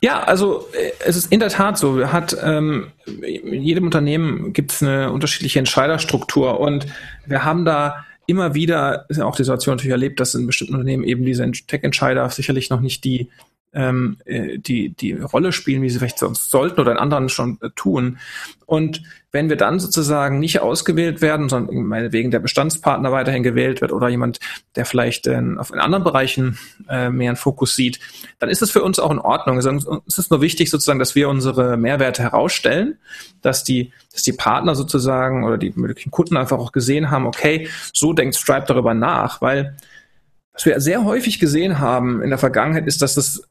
Ja, also äh, es ist in der Tat so. Hat ähm, in jedem Unternehmen gibt es eine unterschiedliche Entscheiderstruktur und wir haben da immer wieder auch die Situation natürlich erlebt, dass in bestimmten Unternehmen eben diese Tech-Entscheider sicherlich noch nicht die ähm, äh, die, die Rolle spielen, wie sie vielleicht sonst sollten oder in anderen schon äh, tun. Und wenn wir dann sozusagen nicht ausgewählt werden, sondern meinetwegen der Bestandspartner weiterhin gewählt wird oder jemand, der vielleicht äh, auf in anderen Bereichen äh, mehr einen Fokus sieht, dann ist es für uns auch in Ordnung. Es ist nur wichtig sozusagen, dass wir unsere Mehrwerte herausstellen, dass die, dass die Partner sozusagen oder die möglichen Kunden einfach auch gesehen haben, okay, so denkt Stripe darüber nach, weil was wir sehr häufig gesehen haben in der Vergangenheit ist, dass das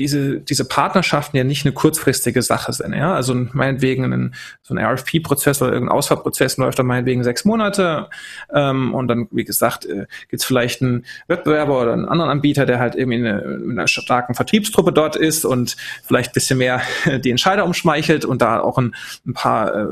diese, diese Partnerschaften ja nicht eine kurzfristige Sache sind. Ja? Also meinetwegen ein, so ein RFP-Prozess oder irgendein Auswahlprozess läuft dann meinetwegen sechs Monate ähm, und dann, wie gesagt, äh, gibt es vielleicht einen Wettbewerber oder einen anderen Anbieter, der halt irgendwie eine, mit einer starken Vertriebstruppe dort ist und vielleicht bisschen mehr die Entscheider umschmeichelt und da auch ein, ein paar, äh,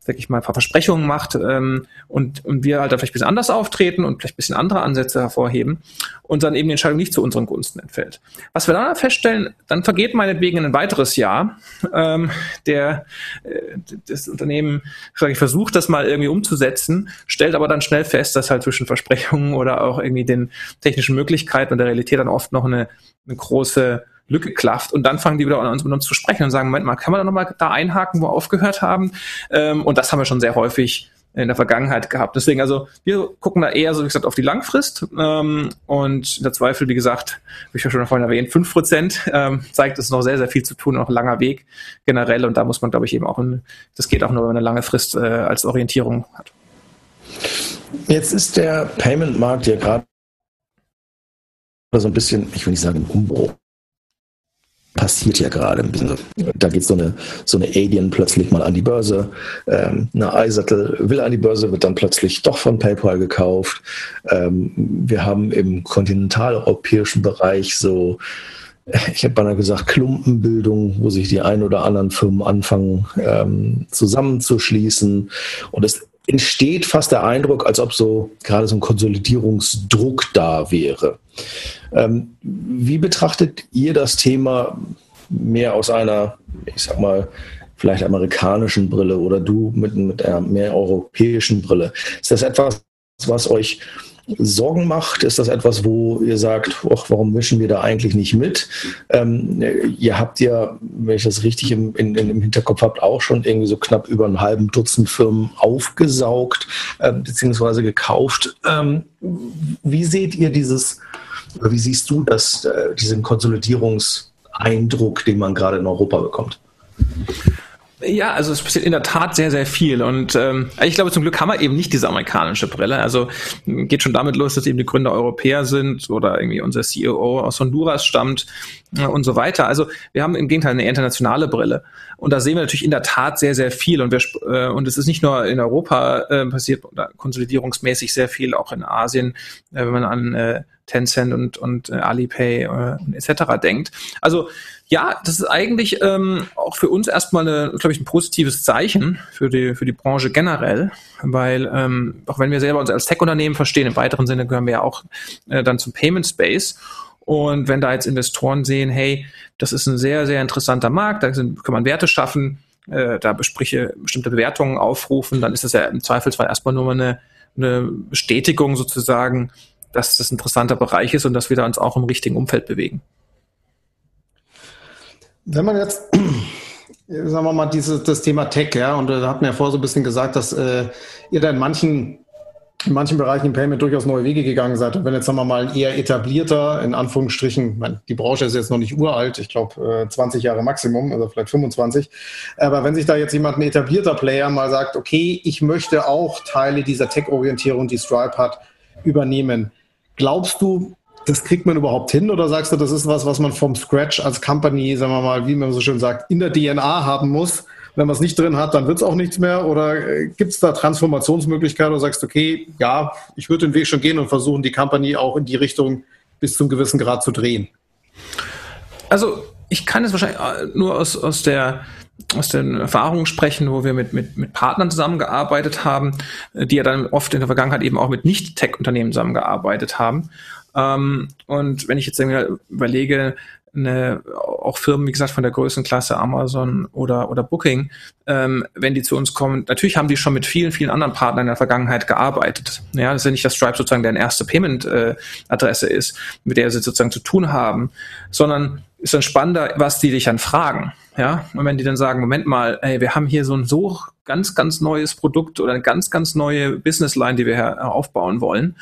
sag ich mal, ein paar Versprechungen macht ähm, und, und wir halt da vielleicht ein bisschen anders auftreten und vielleicht ein bisschen andere Ansätze hervorheben und dann eben die Entscheidung nicht zu unseren Gunsten entfällt. Was wir dann feststellen, dann vergeht meinetwegen ein weiteres Jahr. Ähm, der, äh, das Unternehmen versucht das mal irgendwie umzusetzen, stellt aber dann schnell fest, dass halt zwischen Versprechungen oder auch irgendwie den technischen Möglichkeiten und der Realität dann oft noch eine, eine große Lücke klafft und dann fangen die wieder an uns mit uns zu sprechen und sagen, Moment mal, kann man da nochmal da einhaken, wo wir aufgehört haben? Ähm, und das haben wir schon sehr häufig in der Vergangenheit gehabt. Deswegen, also wir gucken da eher, so wie gesagt, auf die Langfrist ähm, und der Zweifel, wie gesagt, wie ich ja schon vorhin erwähnt, fünf Prozent ähm, zeigt, es ist noch sehr, sehr viel zu tun, noch ein langer Weg generell und da muss man, glaube ich, eben auch, ein, das geht auch nur, wenn man eine lange Frist äh, als Orientierung hat. Jetzt ist der Payment-Markt ja gerade so ein bisschen, ich will nicht sagen Umbruch, passiert ja gerade. Da geht so eine, so eine Alien plötzlich mal an die Börse. Ähm, eine iSettle will an die Börse, wird dann plötzlich doch von PayPal gekauft. Ähm, wir haben im kontinentaleuropäischen Bereich so, ich habe beinahe gesagt, Klumpenbildung, wo sich die ein oder anderen Firmen anfangen ähm, zusammenzuschließen. Und es entsteht fast der Eindruck, als ob so gerade so ein Konsolidierungsdruck da wäre. Ähm, wie betrachtet ihr das Thema mehr aus einer, ich sag mal, vielleicht amerikanischen Brille oder du mit, mit einer mehr europäischen Brille? Ist das etwas, was euch Sorgen macht? Ist das etwas, wo ihr sagt, och, warum mischen wir da eigentlich nicht mit? Ähm, ihr habt ja, wenn ich das richtig im, in, im Hinterkopf habt, auch schon irgendwie so knapp über einen halben Dutzend Firmen aufgesaugt äh, bzw. gekauft. Ähm, wie seht ihr dieses, wie siehst du das, äh, diesen Konsolidierungseindruck, den man gerade in Europa bekommt? Ja, also es passiert in der Tat sehr, sehr viel. Und ähm, ich glaube, zum Glück haben wir eben nicht diese amerikanische Brille. Also geht schon damit los, dass eben die Gründer Europäer sind oder irgendwie unser CEO aus Honduras stammt äh, und so weiter. Also wir haben im Gegenteil eine internationale Brille. Und da sehen wir natürlich in der Tat sehr, sehr viel. Und, wir, äh, und es ist nicht nur in Europa äh, passiert, konsolidierungsmäßig sehr viel, auch in Asien, äh, wenn man an äh, Tencent und, und äh, Alipay äh, etc. denkt. Also ja, das ist eigentlich ähm, auch für uns erstmal, glaube ich, ein positives Zeichen für die, für die Branche generell, weil ähm, auch wenn wir selber uns als Tech-Unternehmen verstehen, im weiteren Sinne gehören wir ja auch äh, dann zum Payment Space. Und wenn da jetzt Investoren sehen, hey, das ist ein sehr, sehr interessanter Markt, da sind, kann man Werte schaffen, äh, da bespreche bestimmte Bewertungen aufrufen, dann ist das ja im Zweifelsfall erstmal nur eine, eine Bestätigung sozusagen, dass das ein interessanter Bereich ist und dass wir da uns auch im richtigen Umfeld bewegen. Wenn man jetzt, sagen wir mal, diese, das Thema Tech, ja, und da hat mir ja vorher so ein bisschen gesagt, dass äh, ihr da in manchen, in manchen Bereichen im Payment durchaus neue Wege gegangen seid. Und wenn jetzt, sagen wir mal, eher etablierter, in Anführungsstrichen, meine, die Branche ist jetzt noch nicht uralt, ich glaube äh, 20 Jahre Maximum, also vielleicht 25. Aber wenn sich da jetzt jemand, ein etablierter Player, mal sagt, okay, ich möchte auch Teile dieser Tech-Orientierung, die Stripe hat, übernehmen. Glaubst du, das kriegt man überhaupt hin oder sagst du, das ist was, was man vom Scratch als Company, sagen wir mal, wie man so schön sagt, in der DNA haben muss? Wenn man es nicht drin hat, dann wird es auch nichts mehr? Oder äh, gibt es da Transformationsmöglichkeiten oder sagst du, okay, ja, ich würde den Weg schon gehen und versuchen, die Company auch in die Richtung bis zum gewissen Grad zu drehen? Also ich kann es wahrscheinlich äh, nur aus, aus der aus den Erfahrungen sprechen, wo wir mit, mit, mit Partnern zusammengearbeitet haben, äh, die ja dann oft in der Vergangenheit eben auch mit Nicht-Tech-Unternehmen zusammengearbeitet haben. Ähm, und wenn ich jetzt überlege, eine, auch Firmen, wie gesagt, von der Größenklasse Amazon oder, oder Booking, ähm, wenn die zu uns kommen, natürlich haben die schon mit vielen, vielen anderen Partnern in der Vergangenheit gearbeitet. Ja, das ist ja nicht, dass Stripe sozusagen deren erste Payment-Adresse äh, ist, mit der sie sozusagen zu tun haben, sondern ist dann spannender, was die dich dann fragen. Ja, und wenn die dann sagen, Moment mal, ey, wir haben hier so ein so ganz, ganz neues Produkt oder eine ganz, ganz neue Businessline, die wir aufbauen wollen,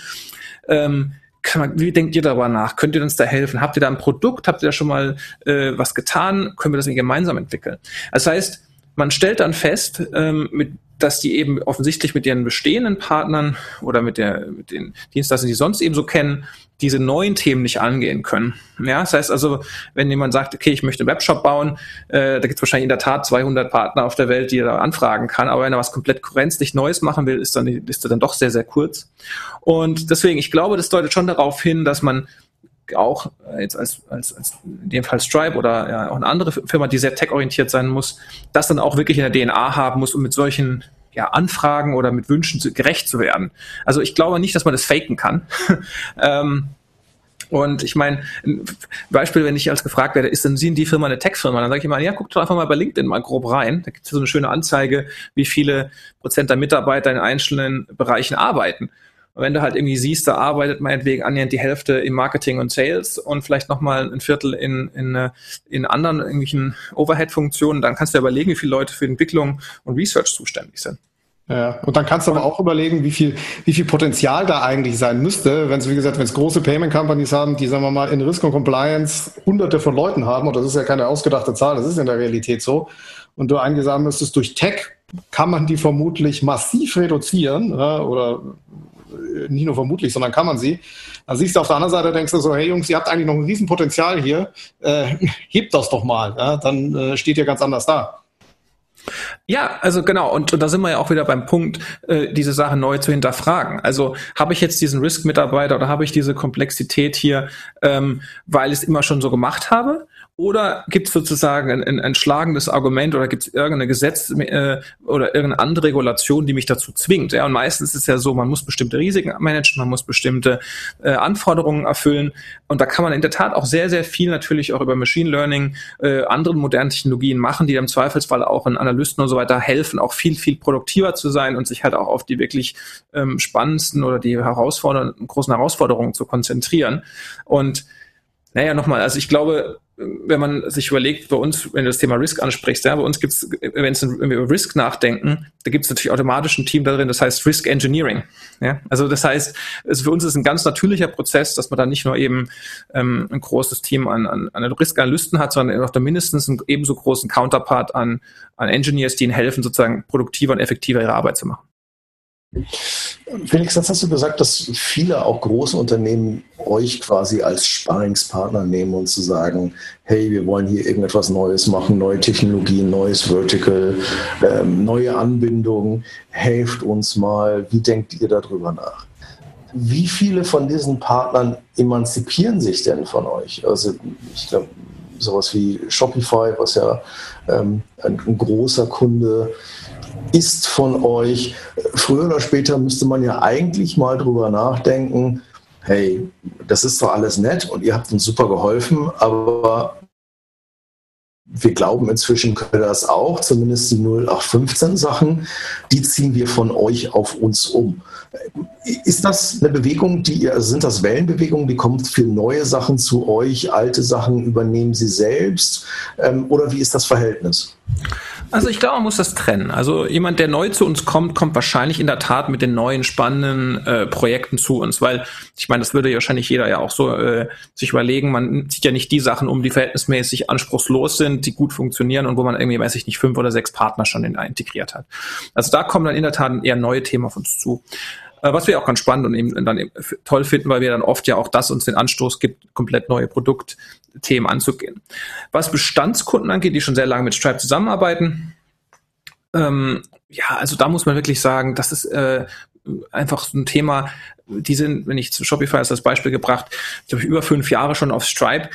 ähm, man, wie denkt ihr darüber nach? Könnt ihr uns da helfen? Habt ihr da ein Produkt? Habt ihr da schon mal äh, was getan? Können wir das gemeinsam entwickeln? Das heißt, man stellt dann fest, ähm, mit, dass die eben offensichtlich mit ihren bestehenden Partnern oder mit, der, mit den Dienstleistern, die sie sonst eben so kennen, diese neuen Themen nicht angehen können. Ja, das heißt also, wenn jemand sagt, okay, ich möchte einen Webshop bauen, äh, da gibt es wahrscheinlich in der Tat 200 Partner auf der Welt, die er da anfragen kann, aber wenn er was komplett grenzlich Neues machen will, ist dann die Liste dann doch sehr, sehr kurz. Und deswegen, ich glaube, das deutet schon darauf hin, dass man auch jetzt als, als, als in dem Fall Stripe oder ja, auch eine andere Firma, die sehr tech-orientiert sein muss, das dann auch wirklich in der DNA haben muss, um mit solchen ja, Anfragen oder mit Wünschen zu, gerecht zu werden. Also ich glaube nicht, dass man das faken kann. ähm, und ich meine, ein Beispiel, wenn ich als gefragt werde, ist denn Sie die Firma eine Tech-Firma? Dann sage ich immer, ja, guck doch einfach mal bei LinkedIn mal grob rein. Da gibt es so eine schöne Anzeige, wie viele Prozent der Mitarbeiter in einzelnen Bereichen arbeiten. Und wenn du halt irgendwie siehst, da arbeitet meinetwegen annähernd die Hälfte im Marketing und Sales und vielleicht nochmal ein Viertel in, in, äh, in anderen irgendwelchen Overhead-Funktionen, dann kannst du dir überlegen, wie viele Leute für Entwicklung und Research zuständig sind. Ja, und dann kannst du aber auch überlegen, wie viel, wie viel Potenzial da eigentlich sein müsste, wenn es, wie gesagt, wenn es große Payment Companies haben, die, sagen wir mal, in Risk und Compliance hunderte von Leuten haben, und das ist ja keine ausgedachte Zahl, das ist in der Realität so, und du eingesamt müsstest durch Tech, kann man die vermutlich massiv reduzieren, ja, oder nicht nur vermutlich, sondern kann man sie. Dann siehst du auf der anderen Seite, denkst du so, hey Jungs, ihr habt eigentlich noch ein Riesenpotenzial hier, äh, hebt das doch mal, ja? dann äh, steht ihr ganz anders da. Ja, also genau, und, und da sind wir ja auch wieder beim Punkt, äh, diese Sache neu zu hinterfragen. Also habe ich jetzt diesen Risk-Mitarbeiter oder habe ich diese Komplexität hier, ähm, weil ich es immer schon so gemacht habe? Oder gibt es sozusagen ein, ein, ein, schlagendes Argument oder gibt es irgendeine Gesetz äh, oder irgendeine andere Regulation, die mich dazu zwingt? Ja, und meistens ist es ja so, man muss bestimmte Risiken managen, man muss bestimmte äh, Anforderungen erfüllen. Und da kann man in der Tat auch sehr, sehr viel natürlich auch über Machine Learning, äh, anderen modernen Technologien machen, die im Zweifelsfall auch in Analysten und so weiter helfen, auch viel, viel produktiver zu sein und sich halt auch auf die wirklich ähm, spannendsten oder die herausfordernden, großen Herausforderungen zu konzentrieren. Und naja, nochmal, also ich glaube, wenn man sich überlegt, bei uns, wenn du das Thema Risk ansprichst, ja, bei uns gibt es, wenn, wir über Risk nachdenken, da gibt es natürlich automatisch ein Team darin, das heißt Risk Engineering. Ja? Also das heißt, es, für uns ist ein ganz natürlicher Prozess, dass man da nicht nur eben ähm, ein großes Team an, an, an Risk-Analysten hat, sondern auch da mindestens einen ebenso großen Counterpart an, an Engineers, die ihnen helfen, sozusagen produktiver und effektiver ihre Arbeit zu machen. Felix, jetzt hast du gesagt, dass viele auch große Unternehmen euch quasi als Sparingspartner nehmen und zu sagen, hey, wir wollen hier irgendetwas Neues machen, neue Technologien, neues Vertical, ähm, neue Anbindungen, helft uns mal, wie denkt ihr darüber nach? Wie viele von diesen Partnern emanzipieren sich denn von euch? Also ich glaube, sowas wie Shopify, was ja ähm, ein, ein großer Kunde ist von euch. Früher oder später müsste man ja eigentlich mal drüber nachdenken, hey, das ist zwar alles nett und ihr habt uns super geholfen, aber wir glauben inzwischen können wir das auch, zumindest die 0815 Sachen, die ziehen wir von euch auf uns um. Ist das eine Bewegung, die ihr, also sind das Wellenbewegungen, die kommen für neue Sachen zu euch, alte Sachen übernehmen sie selbst ähm, oder wie ist das Verhältnis? Also ich glaube, man muss das trennen. Also jemand, der neu zu uns kommt, kommt wahrscheinlich in der Tat mit den neuen spannenden äh, Projekten zu uns, weil ich meine, das würde ja wahrscheinlich jeder ja auch so äh, sich überlegen. Man zieht ja nicht die Sachen um, die verhältnismäßig anspruchslos sind, die gut funktionieren und wo man irgendwie, weiß ich nicht, fünf oder sechs Partner schon in, integriert hat. Also da kommen dann in der Tat eher neue Themen auf uns zu. Äh, was wir auch ganz spannend und eben dann eben toll finden, weil wir dann oft ja auch das uns den Anstoß gibt, komplett neue Produktthemen anzugehen. Was Bestandskunden angeht, die schon sehr lange mit Stripe zusammenarbeiten, ähm, ja, also da muss man wirklich sagen, das ist äh, einfach so ein Thema, die sind, wenn ich zu Shopify als das Beispiel gebracht, glaube ich, über fünf Jahre schon auf Stripe.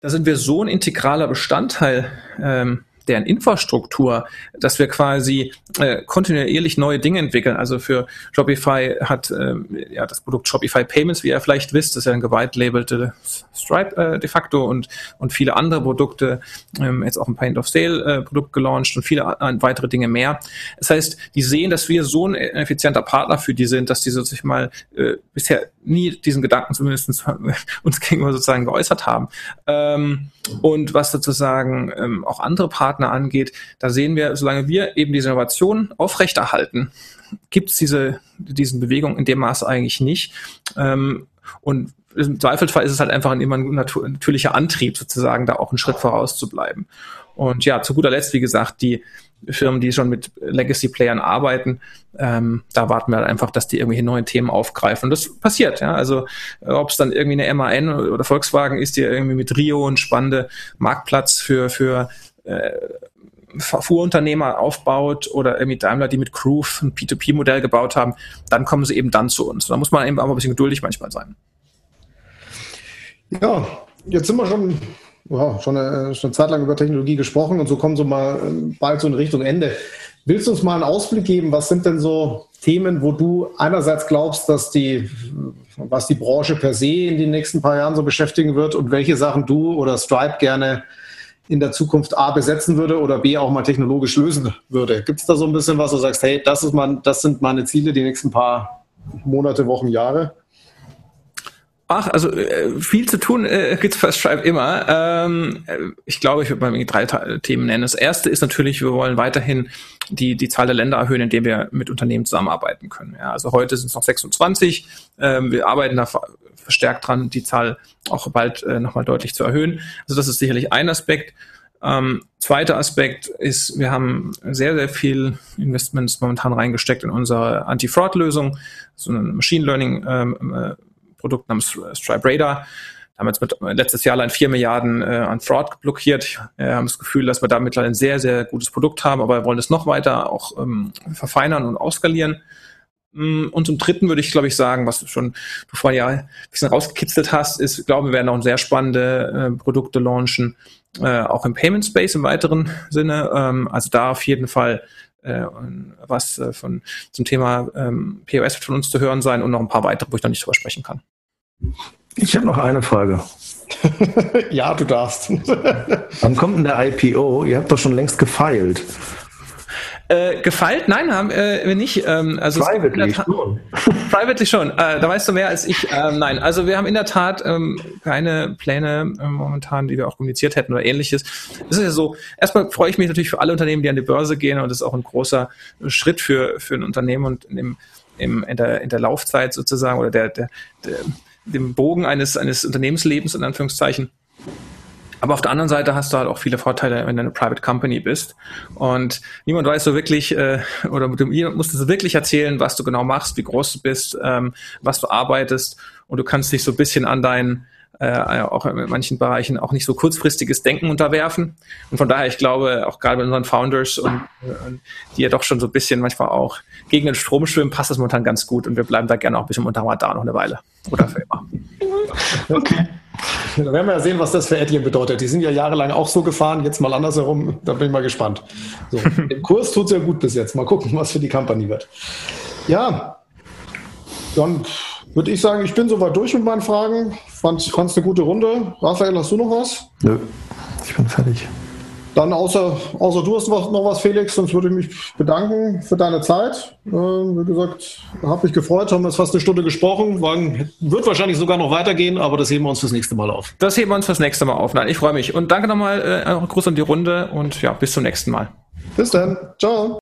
Da sind wir so ein integraler Bestandteil ähm, deren Infrastruktur, dass wir quasi äh, kontinuierlich neue Dinge entwickeln. Also für Shopify hat ähm, ja das Produkt Shopify Payments, wie ihr vielleicht wisst, das ist ja ein geweiht-labelte Stripe äh, de facto und, und viele andere Produkte, ähm, jetzt auch ein Paint of Sale äh, Produkt gelauncht und viele äh, weitere Dinge mehr. Das heißt, die sehen, dass wir so ein effizienter Partner für die sind, dass die sich mal äh, bisher nie diesen Gedanken zumindest uns gegenüber sozusagen geäußert haben. Ähm, und was sozusagen ähm, auch andere Partner angeht, da sehen wir, solange wir eben diese Innovation aufrechterhalten, gibt es diese diesen Bewegungen in dem Maße eigentlich nicht. Ähm, und im Zweifelsfall ist es halt einfach ein immer ein natürlicher Antrieb, sozusagen da auch einen Schritt voraus zu bleiben. Und ja, zu guter Letzt, wie gesagt, die Firmen, die schon mit Legacy-Playern arbeiten, ähm, da warten wir halt einfach, dass die irgendwie neue Themen aufgreifen. Und das passiert, ja. Also äh, ob es dann irgendwie eine MAN oder Volkswagen ist, die irgendwie mit Rio einen spannende Marktplatz für, für äh, Fuhrunternehmer aufbaut oder irgendwie Daimler, die mit Groove ein P2P-Modell gebaut haben, dann kommen sie eben dann zu uns. Da muss man eben auch ein bisschen geduldig manchmal sein. Ja, jetzt sind wir schon ja, schon, eine, schon eine Zeit lang über Technologie gesprochen und so kommen so mal äh, bald so in Richtung Ende. Willst du uns mal einen Ausblick geben? Was sind denn so Themen, wo du einerseits glaubst, dass die, was die Branche per se in den nächsten paar Jahren so beschäftigen wird und welche Sachen du oder Stripe gerne in der Zukunft A besetzen würde oder B auch mal technologisch lösen würde? Gibt es da so ein bisschen was, wo du sagst, hey, das, ist mein, das sind meine Ziele die nächsten paar Monate, Wochen, Jahre? Ach, also äh, viel zu tun äh, gibt's bei Stripe immer. Ähm, äh, ich glaube, ich würde mal drei Themen nennen. Das erste ist natürlich, wir wollen weiterhin die, die Zahl der Länder erhöhen, in denen wir mit Unternehmen zusammenarbeiten können. Ja, also heute sind es noch 26. Ähm, wir arbeiten da verstärkt dran, die Zahl auch bald äh, nochmal deutlich zu erhöhen. Also das ist sicherlich ein Aspekt. Ähm, zweiter Aspekt ist, wir haben sehr, sehr viel Investments momentan reingesteckt in unsere Anti-Fraud-Lösung, so ein Machine Learning-Produkt ähm, äh, namens Stripe Radar. Jetzt mit, letztes Jahr allein vier Milliarden äh, an Fraud blockiert. Wir haben das Gefühl, dass wir da mittlerweile ein sehr, sehr gutes Produkt haben, aber wir wollen es noch weiter auch ähm, verfeinern und ausskalieren. Mm, und zum Dritten würde ich, glaube ich, sagen, was du schon du vorhin ja ein bisschen rausgekitzelt hast, ist, ich glaube, wir werden auch sehr spannende äh, Produkte launchen, äh, auch im Payment Space im weiteren Sinne. Ähm, also da auf jeden Fall äh, was äh, von zum Thema ähm, POS von uns zu hören sein und noch ein paar weitere, wo ich noch nicht drüber sprechen kann. Ich habe noch eine Frage. ja, du darfst. Wann kommt denn der IPO? Ihr habt doch schon längst gefeilt. Äh, gefeilt? Nein, haben äh, wir nicht. Ähm, also privately schon. privately schon. Äh, da weißt du mehr als ich. Ähm, nein, also wir haben in der Tat ähm, keine Pläne äh, momentan, die wir auch kommuniziert hätten oder ähnliches. Es ist ja so, erstmal freue ich mich natürlich für alle Unternehmen, die an die Börse gehen und das ist auch ein großer Schritt für, für ein Unternehmen und in, dem, im, in, der, in der Laufzeit sozusagen oder der, der, der dem Bogen eines, eines Unternehmenslebens in Anführungszeichen. Aber auf der anderen Seite hast du halt auch viele Vorteile, wenn du eine Private Company bist. Und niemand weiß so wirklich, äh, oder niemand musst so wirklich erzählen, was du genau machst, wie groß du bist, ähm, was du arbeitest. Und du kannst dich so ein bisschen an deinen äh, auch in manchen Bereichen auch nicht so kurzfristiges Denken unterwerfen. Und von daher, ich glaube, auch gerade bei unseren Founders und, und die ja doch schon so ein bisschen manchmal auch gegen den Strom schwimmen, passt das momentan ganz gut und wir bleiben da gerne auch ein bisschen unter Radar noch eine Weile. Oder für immer. Okay. Da werden wir ja sehen, was das für Etienne bedeutet. Die sind ja jahrelang auch so gefahren, jetzt mal andersherum. Da bin ich mal gespannt. So, Im Kurs tut es ja gut bis jetzt. Mal gucken, was für die Company wird. Ja, dann würde ich sagen, ich bin soweit durch mit meinen Fragen. Fand es eine gute Runde. Raphael, hast du noch was? Nö, ich bin fertig. Dann außer, außer du hast noch was, Felix, sonst würde ich mich bedanken für deine Zeit. Äh, wie gesagt, habe mich gefreut, haben jetzt fast eine Stunde gesprochen. War, wird wahrscheinlich sogar noch weitergehen, aber das heben wir uns fürs nächste Mal auf. Das heben wir uns fürs nächste Mal auf. Nein, ich freue mich. Und danke nochmal, äh, Gruß an die Runde und ja, bis zum nächsten Mal. Bis dann. Ciao.